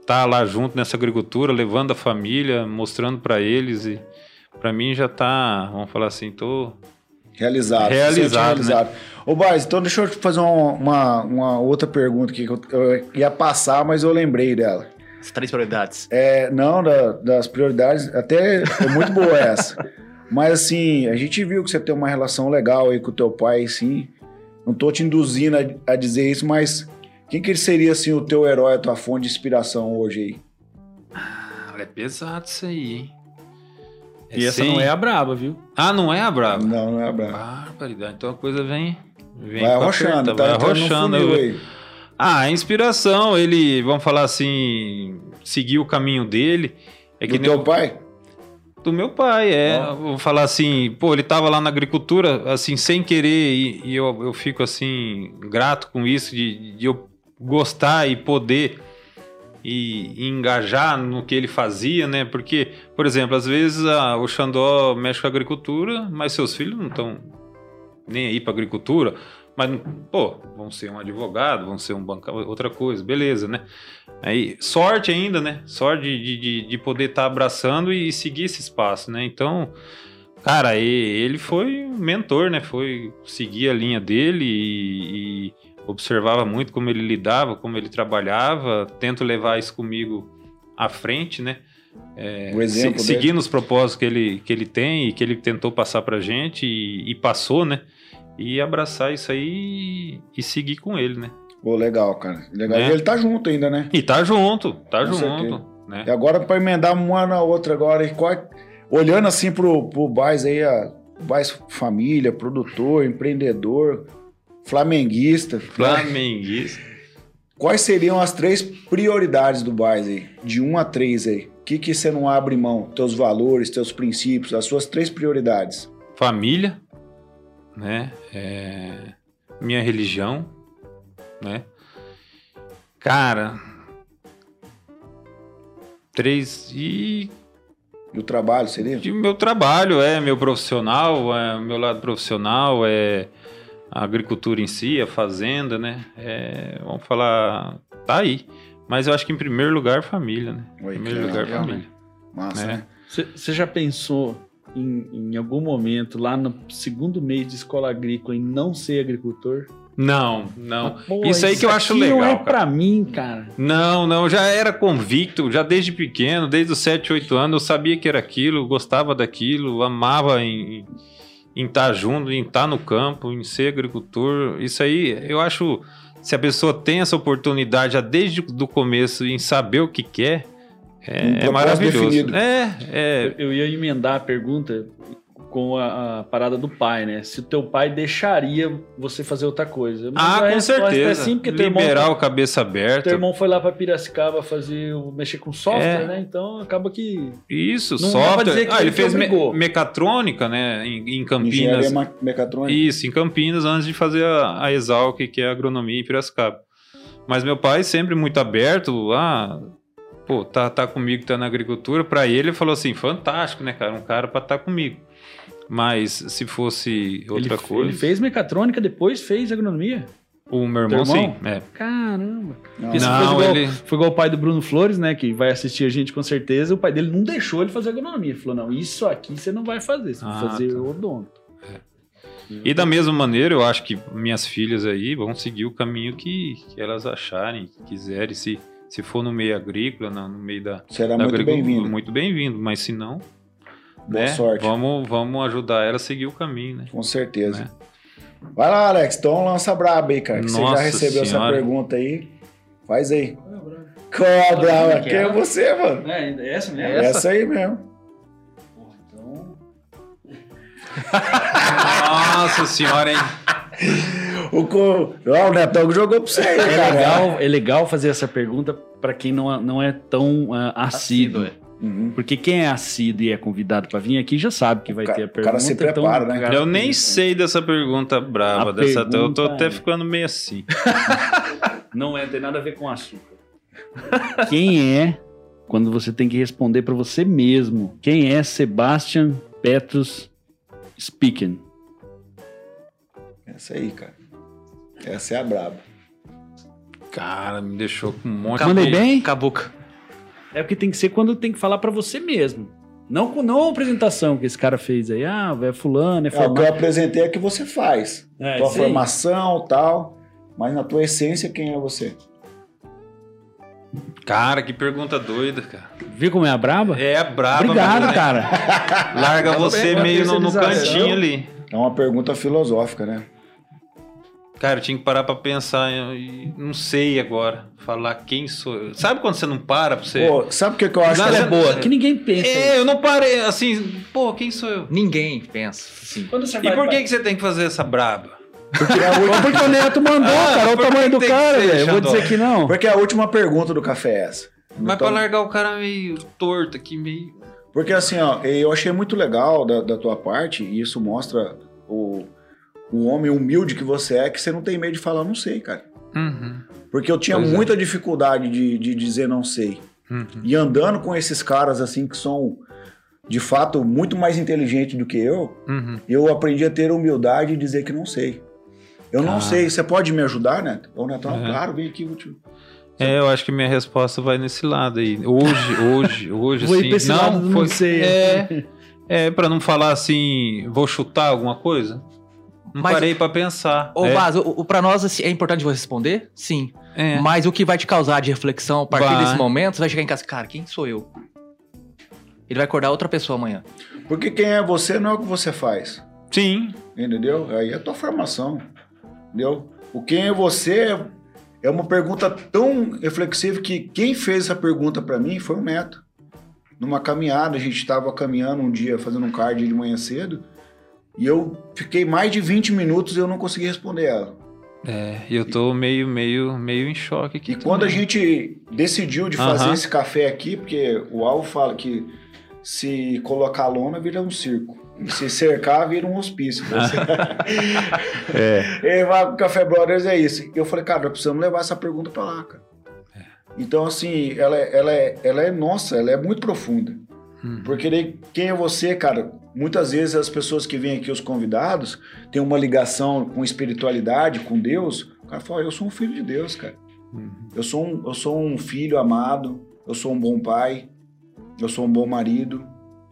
estar tá lá junto nessa agricultura, levando a família, mostrando para eles e para mim já tá, vamos falar assim, tô Realizado. Realizado. realizado. Né? Ô, Baz, então deixa eu te fazer uma, uma, uma, outra pergunta aqui que eu, eu, ia passar, mas eu lembrei dela. As três prioridades. É, não, da, das prioridades, até é muito boa essa. *laughs* Mas assim, a gente viu que você tem uma relação legal aí com o teu pai, sim. Não tô te induzindo a, a dizer isso, mas quem que seria assim o teu herói, a tua fonte de inspiração hoje aí? Ah, é pesado isso aí, hein? E essa não é a braba, viu? Ah, não é a braba? Não, não é a braba. Barbaridade. Então a coisa vem. vem vai arrochando, tá? Vai arrochando. Eu... Ah, a inspiração, ele, vamos falar assim, seguiu o caminho dele. É que Do teu pai? Do meu pai, é. Oh. Vou falar assim, pô, ele tava lá na agricultura, assim, sem querer, e, e eu, eu fico assim, grato com isso, de, de eu gostar e poder e, e, engajar no que ele fazia, né? Porque, por exemplo, às vezes a, o Xandó mexe com a agricultura, mas seus filhos não estão nem aí para agricultura. Mas, pô, vão ser um advogado, vão ser um banco, outra coisa, beleza, né? Aí, sorte ainda, né? Sorte de, de, de poder estar tá abraçando e seguir esse espaço, né? Então, cara, ele foi um mentor, né? Foi seguir a linha dele e, e observava muito como ele lidava, como ele trabalhava, tento levar isso comigo à frente, né? É, o exemplo se, seguindo os propósitos que ele, que ele tem e que ele tentou passar pra gente e, e passou, né? E abraçar isso aí e, seguir com ele, né? Pô, legal, cara. Legal. Né? E ele tá junto ainda, né? E tá junto, tá com junto. Né? E agora, para emendar uma na outra agora, qual, olhando assim pro, pro Bais aí, a Bais família, produtor, empreendedor, Flamenguista. Flamenguista. Quais seriam as três prioridades do Bais aí? De um a três aí. O que, que você não abre mão? Teus valores, teus princípios, as suas três prioridades. Família, né? É... Minha religião, né? Cara, três e e o trabalho seria? De meu trabalho, é meu profissional, é meu lado profissional, é a agricultura em si, a fazenda, né? É, vamos falar, tá aí. Mas eu acho que em primeiro lugar, família, né? Oi, em primeiro lugar, legal, família. Né? Massa, né? Você já pensou em, em algum momento, lá no segundo mês de escola agrícola, em não ser agricultor? Não, não. Pô, isso aí que eu acho legal. Não é pra mim, cara. Não, não. Já era convicto, já desde pequeno, desde os 7, 8 anos, eu sabia que era aquilo, gostava daquilo, amava em, em estar tá junto, em estar tá no campo, em ser agricultor. Isso aí, eu acho, se a pessoa tem essa oportunidade já desde o começo em saber o que quer, é, um é maravilhoso. Definido. É, é. Eu ia emendar a pergunta com a, a, parada do pai, né? Se o teu pai deixaria você fazer outra coisa. Mas ah, com certeza. É sim, porque Liberar irmão, o cabeça aberta. Teu irmão foi lá para Piracicaba fazer, mexer com software, é. né? Então acaba que... Isso, não software. ah, ele fez me mecatrônica, né? Em, em Campinas. Engenharia mecatrônica. Isso, em Campinas, antes de fazer a, a Exalc, que é a agronomia em Piracicaba. Mas meu pai sempre muito aberto, ah, pô, tá, tá comigo, tá na agricultura. Para ele, ele falou assim, fantástico, né, cara? Um cara para estar tá comigo. Mas se fosse outra ele, coisa. Ele fez mecatrônica, depois fez agronomia. O meu irmão, sim. É. Caramba. Não, Isso não foi, igual, ele... foi igual o pai do Bruno Flores, né? Que vai assistir a gente com certeza. O pai dele não deixou ele fazer agronomia. Ele falou: não, isso aqui você não vai fazer, você ah, vai fazer tá. odonto. É. E da mesma maneira, eu acho que minhas filhas aí vão seguir o caminho que, que elas acharem, que quiserem. Se, se for no meio agrícola, no meio da. Será da muito bem-vindo. Muito bem-vindo, mas se não, Boa né? sorte. Vamos, vamos ajudar ela a seguir o caminho, né? Com certeza. Né? Vai lá, Alex. Então lança braba aí, cara. Que Nossa você já recebeu senhora. essa pergunta aí. Faz aí. Qual é a brava? Quem é você, mano? É, essa mesmo? Essa, essa aí mesmo. Então... *laughs* Nossa senhora, hein? *laughs* O, co... Ó, o Netão que jogou pra você É cara. legal, é legal fazer essa pergunta para quem não, não é tão ah, assíduo. Assíduo, Uhum. Porque quem é assíduo e é convidado para vir aqui já sabe que vai O ter a o pergunta. cara se então prepara, né? o cara- Eu nem sei dessa pergunta brava. A dessa, eu tô pergunta até é- ficando meio assim. *laughs* Não é, tem nada a ver com açúcar. Quem é, quando você tem que responder para você mesmo, quem é Sebastian Petrus Speaking? Essa aí, cara. Essa é a braba. Cara, me deixou com um monte Mandei de. bem? Cabuca. É porque tem que ser quando tem que falar para você mesmo. Não, com- não a apresentação que esse cara fez aí. Ah, é fulano, é É, o que eu apresentei é que você faz. É, tua formação tal. Mas na tua essência, quem é você? Cara, que pergunta doida, cara. Viu como é a braba? É a braba. Obrigado, né? cara. Larga você meio no, no cantinho ali. É uma pergunta filosófica, né? Cara, eu tinha que parar pra pensar e não sei agora. Falar quem sou eu. Sabe quando você não para pra você. Pô, sabe o que, que eu acho Nada que é boa. Que ninguém pensa. É, eu não parei assim. Pô, quem sou eu? Ninguém pensa assim. Quando você E por que, que você tem que fazer essa braba? Porque é a última, Porque o Neto mandou, Ah, cara. Olha o tamanho do cara, velho. Eu vou dizer que não. porque a última pergunta do café é essa. Mas Então- pra largar o cara meio torto aqui, meio. Porque assim, ó, eu achei muito legal da, da tua parte, e isso mostra o, o homem humilde que você é, que você não tem medo de falar não sei, cara. Uhum, Porque eu tinha Pois é. muita dificuldade de, de dizer não sei. uhum. E andando com esses caras assim que são de fato muito mais inteligentes do que eu, Uhum. eu aprendi a ter humildade e dizer que não sei. Eu não Ah. sei, você pode me ajudar, Neto? Ô, Neto, Uhum. claro, vem aqui, vou te... É, eu acho que minha resposta vai nesse lado aí. Hoje, *laughs* hoje, hoje, Vou ir assim. lado do não sei. É, *laughs* é, pra não falar assim, vou chutar alguma coisa. Não Mas- parei pra pensar. Ô, é, Vaz, o, o, pra nós assim, é importante você responder? Sim. é. Mas o que vai te causar de reflexão a partir Vai. desse momento, você vai chegar em casa, cara, quem sou eu? Ele vai acordar outra pessoa amanhã. Porque quem é você não é o que você faz. Sim. Entendeu? Aí é a tua formação. Entendeu? O quem é você é uma pergunta tão reflexiva que quem fez essa pergunta pra mim foi o Neto. Numa caminhada, a gente estava caminhando um dia, fazendo um card de manhã cedo, e eu fiquei mais de 20 minutos e eu não consegui responder ela. É, e eu tô meio, meio, meio em choque aqui. E quando a também. gente decidiu de fazer Aham. esse café aqui, porque o Alvo fala que se colocar lona vira um circo. E se cercar vira um hospício. *laughs* É. E vai pro Café Brothers é isso. E eu falei, cara, nós precisamos levar essa pergunta pra lá, cara. Então, assim, ela, é- ela, é, ela é nossa, ela é muito profunda. Hum. Porque daí, quem é você, cara? Muitas vezes as pessoas que vêm aqui, os convidados, têm uma ligação com espiritualidade, com Deus. O cara fala, eu sou um filho de Deus, cara. Uhum. Eu sou um, eu sou um filho amado, eu sou um bom pai, eu sou um bom marido,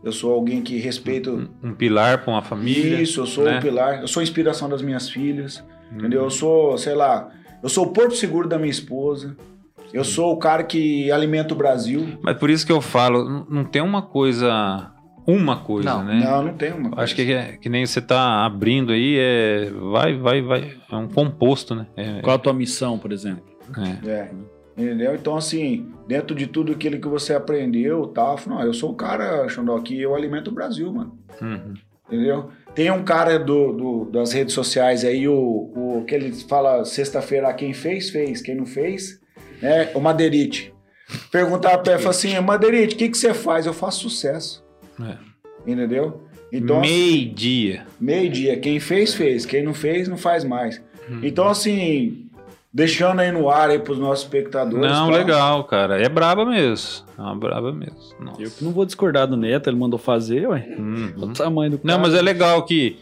eu sou alguém que respeita Um, um pilar pra uma família. isso, eu sou né? o pilar, eu sou a inspiração das minhas filhas, Hum. entendeu? Eu sou, sei lá, eu sou o porto seguro da minha esposa, eu sou o cara que alimenta o Brasil. Mas por isso que eu falo, não tem uma coisa. Uma coisa, Não. né? Não, não tem uma coisa. Acho que, é, que nem você tá abrindo aí, é. Vai, vai, vai. É um composto, né? É, Qual a tua missão, por exemplo? é. É. Entendeu? Então, assim, dentro de tudo aquilo que você aprendeu e tal, eu falo, não, eu sou o cara, Xandó, que eu alimento o Brasil, mano. Uhum. Entendeu? Tem um cara do, do- das redes sociais aí, o, o que ele fala sexta-feira, quem fez, fez, quem não fez, né? O Madeirite. Perguntar pra ele, fala assim, Madeirite, o que, que você faz? Eu faço sucesso. É. Entendeu? Então, assim, Meio-dia. meio-dia, quem fez, fez, quem não fez, não faz mais. Uhum. Então, assim, deixando aí no ar aí pros nossos espectadores. Não, tá? legal, cara. É braba mesmo. É uma braba mesmo. Nossa. Eu que não vou discordar do Neto, ele mandou fazer, ué. Uhum. O tamanho do cara. Não, mas é legal que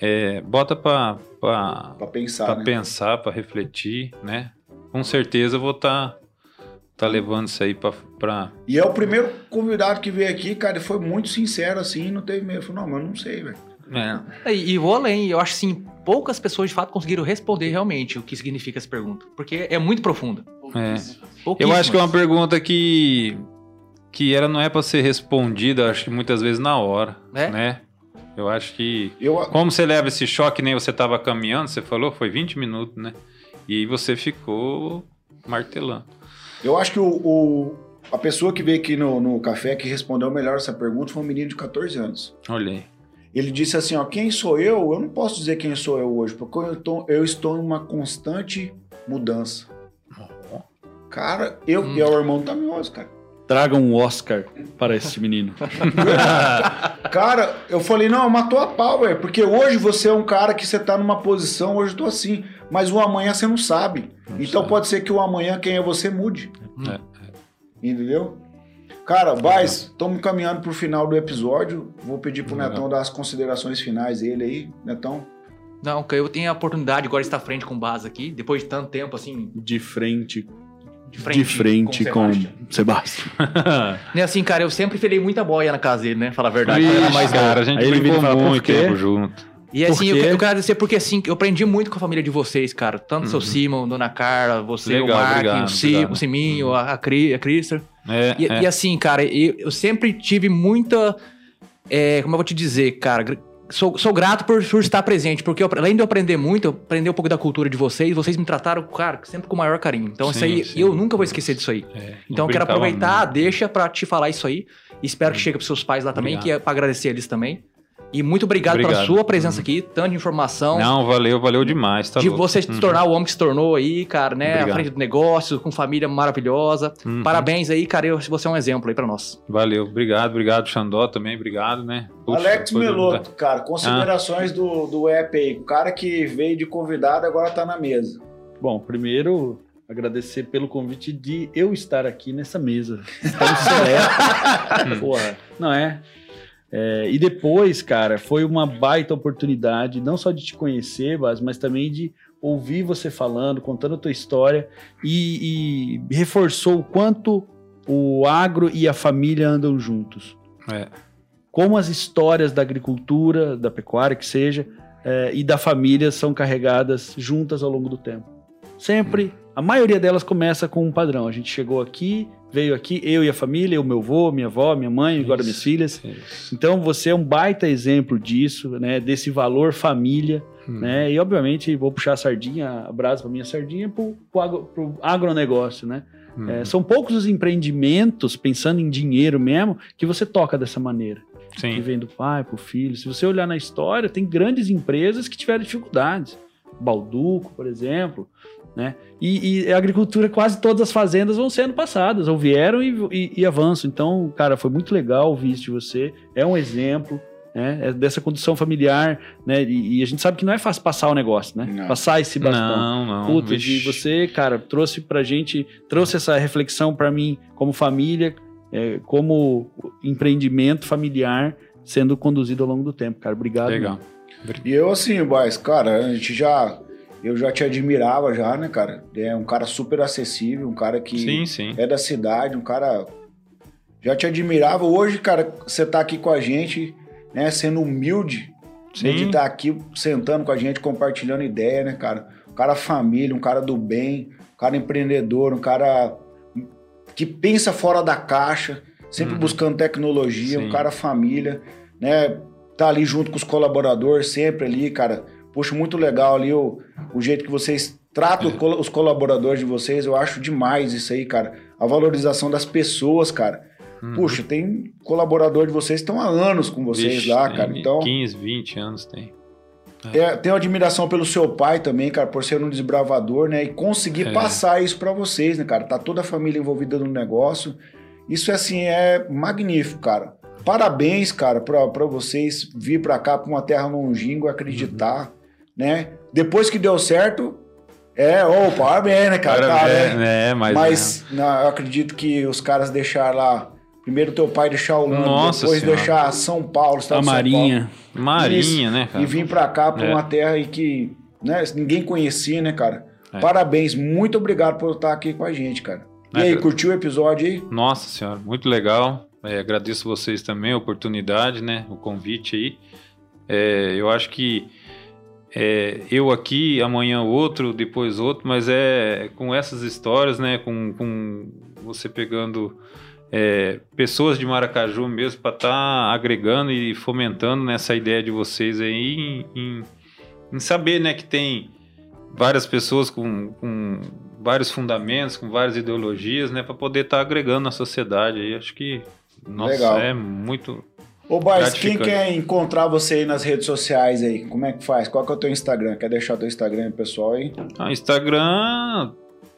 é, bota pra, pra, Pra pensar, pra né? pensar, pra refletir, né? Com certeza eu vou estar tá, levando isso aí pra, pra. E é o primeiro convidado que veio aqui, cara, ele foi muito sincero, assim, não teve medo. Falou, não, mas eu não sei, velho. É. E, e vou além, eu acho assim, poucas pessoas de fato conseguiram responder realmente o que significa essa pergunta. Porque é muito profunda. É. Eu acho que é uma pergunta que que ela não é pra ser respondida, acho que muitas vezes na hora, É? né? Eu acho que Eu, como você leva esse choque, nem você tava caminhando, você falou, foi 20 minutos, né? E aí você ficou martelando. Eu acho que o, o- a pessoa que veio aqui no, no café que respondeu melhor essa pergunta foi um menino de 14 anos. Olhei. Ele disse assim, ó, quem sou eu? Eu não posso dizer quem sou eu hoje, porque eu, tô- eu estou em uma constante mudança. Cara, eu Hum. e o irmão tá mioso, cara. Traga um Oscar para esse menino. *laughs* Cara, eu falei, não, matou a pau, velho. Porque hoje você é um cara que você tá numa posição, hoje eu tô assim. Mas o amanhã você não sabe. então sabe. pode ser que o amanhã, quem é você, mude. É, Entendeu? Cara, Vaz, estamos caminhando pro final do episódio. Vou pedir pro Legal. Netão dar as considerações finais dele aí. Netão. Não, que eu tenho a oportunidade agora de estar frente com base aqui, depois de tanto tempo assim, De frente, de frente, de frente com, Sebastião. Sebastião. Né, assim, cara, eu sempre filei muita boia na casa dele, né? Falar a verdade. Era mais cara, a gente Aí ele vira e muito quê? tempo junto. E assim, eu, eu quero agradecer porque assim, eu aprendi muito com a família de vocês, cara. Tanto o seu Uhum. Simon, Dona Carla, você, Legal, o Mark, obrigado, o, Sim, o Siminho, a, a, Cri, a Crister. É, E, é. e assim, cara, eu, eu sempre tive muita. é, como eu vou te dizer, cara? Sou, sou grato por, por estar presente, porque eu- além de eu aprender muito, eu aprendi um pouco da cultura de vocês, vocês me trataram, cara, sempre com o maior carinho. Então, isso Sim, aí, sim. eu nunca vou esquecer disso aí. É, Então, eu quero aproveitar, muito. deixa pra te falar isso aí. Espero que chegue pros seus pais lá também, Obrigado. que é pra agradecer eles também. E muito obrigado, pela Obrigado. sua presença Uhum. aqui, tanta informação. Não, valeu, valeu demais, tá de louco. você se Uhum. tornar o homem que se tornou aí, cara, né? Obrigado. À frente do negócio, com família maravilhosa. Uhum. Parabéns aí, cara. eu- Você é um exemplo aí pra nós. Valeu, obrigado, obrigado, Xandó também, obrigado, né? Puxa, Alex Meloto, cara, considerações do, do app aí. O cara que veio de convidado agora tá na mesa. Bom, primeiro agradecer pelo convite de eu estar aqui nessa mesa. Tão seleta. *laughs* Porra, não é? É, e depois, cara, foi uma baita oportunidade, não só de te conhecer, Bas, mas também de ouvir você falando, contando a tua história e, e reforçou o quanto o agro e a família andam juntos. É. Como as histórias da agricultura, da pecuária, que seja, é, e da família são carregadas juntas ao longo do tempo. Sempre, a maioria delas começa com um padrão. A gente chegou aqui, veio aqui, eu e a família, o meu avô, minha avó, minha mãe, agora Isso. minhas filhas. Isso. Então você é um baita exemplo disso, né? Desse valor família, Hum. né? E obviamente vou puxar a sardinha, a brasa para minha sardinha pro, pro, agro, pro agronegócio, né? Hum. É, são poucos os empreendimentos, pensando em dinheiro mesmo, que você toca dessa maneira. Que Sim, vem do pai pro filho. Se você olhar na história, tem grandes empresas que tiveram dificuldades. Balduco, por exemplo, né? E, e a agricultura, quase todas as fazendas vão sendo passadas, ou vieram e, e, e avançam. Então, cara, foi muito legal ouvir isso de você. É um exemplo, né? É dessa condição familiar, né? E, e a gente sabe que não é fácil passar o negócio, né? Não. Passar esse bastão. não, não. Puta, e você, cara, trouxe pra gente, trouxe essa reflexão pra mim como família, é, como empreendimento familiar sendo conduzido ao longo do tempo, cara. Obrigado. Legal. E eu assim, Boys, cara, a gente já. Eu já te admirava já, né, cara? É um cara super acessível, um cara que Sim, sim. é da cidade, um cara. Já te admirava. Hoje, cara, você tá aqui com a gente, né, sendo humilde, né, de Sim. estar aqui sentando com a gente, compartilhando ideia, né, cara? Um cara família, um cara do bem, um cara empreendedor, um cara que pensa fora da caixa, sempre Uhum. buscando tecnologia, Sim. um cara família, né? Tá ali junto com os colaboradores, sempre ali, cara. Puxa, muito legal ali o, o jeito que vocês tratam É. os colaboradores de vocês. Eu acho demais isso aí, cara. A valorização das pessoas, cara. Uhum. Puxa, tem colaborador de vocês que estão há anos com vocês Vixe, lá, cara. Então, 15, 20 anos tem. é, tenho admiração pelo seu pai também, cara, por ser um desbravador, né? E conseguir É. passar isso pra vocês, né, cara? Tá toda a família envolvida no negócio. Isso, assim, é magnífico, cara. Parabéns, cara, pra, pra vocês vir pra cá, pra uma terra longínqua, acreditar, Uhum. Né? Depois que deu certo, é, ô, parabéns, né, cara? Tá, Parabéns, né? né? Mas, Mas não, eu acredito que os caras deixaram lá. Primeiro teu pai deixar o Lando, Nossa depois Senhora. deixar São Paulo, estado A São Paulo Marinha. Marinha, né, cara? e vim pra cá, pra É. uma terra aí que né, ninguém conhecia, né, cara? É. Parabéns, muito obrigado por estar aqui com a gente, cara. E É, aí, curtiu o episódio aí? Nossa senhora, muito legal. É, agradeço vocês também a oportunidade, né? O convite aí. É, eu acho que é, eu aqui, amanhã outro, depois outro, mas é com essas histórias, né? Com, com você pegando é, pessoas de Maracaju mesmo para estar agregando e fomentando nessa ideia de vocês aí em, em- em saber, né? Que tem várias pessoas com, com vários fundamentos, com várias ideologias, né, para poder estar agregando na sociedade. Aí acho que nossa, Legal. é muito Ô, Bars, quem quer encontrar você aí nas redes sociais aí? Como é que faz? Qual que é o teu Instagram? Quer deixar o teu Instagram aí, pessoal aí? Ah, Instagram,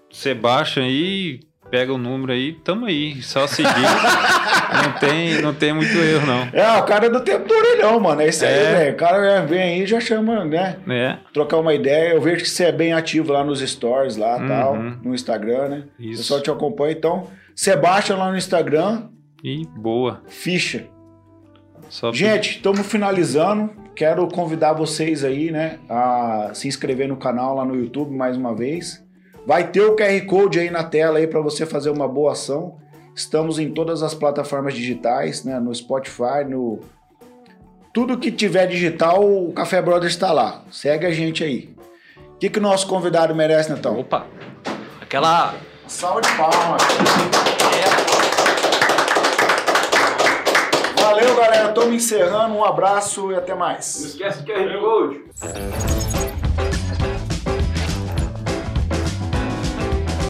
você baixa aí, pega o número aí, tamo aí, só seguir. *laughs* não, tem, não tem muito erro, não. É, o cara é do tempo do orelhão, mano. É isso aí, É. velho. O cara vem aí e já chama, né? É, Trocar uma ideia. Eu vejo que você é bem ativo lá nos stories, lá Uhum. tal, no Instagram, né? O isso. pessoal te acompanha. Então, você baixa lá no Instagram, E boa. ficha. Só Gente, estamos finalizando. Quero convidar vocês aí, né, a se inscrever no canal lá no YouTube mais uma vez. Vai ter o QR Code aí na tela aí para você fazer uma boa ação. Estamos em todas as plataformas digitais, né, no Spotify, no tudo que tiver digital, o Café Brothers está lá. Segue a gente aí. O que que o nosso convidado merece, Netão? Opa! Aquela. Salve de palmas. Valeu, galera. Estamos encerrando. Um abraço e até mais. Não esquece QR Code.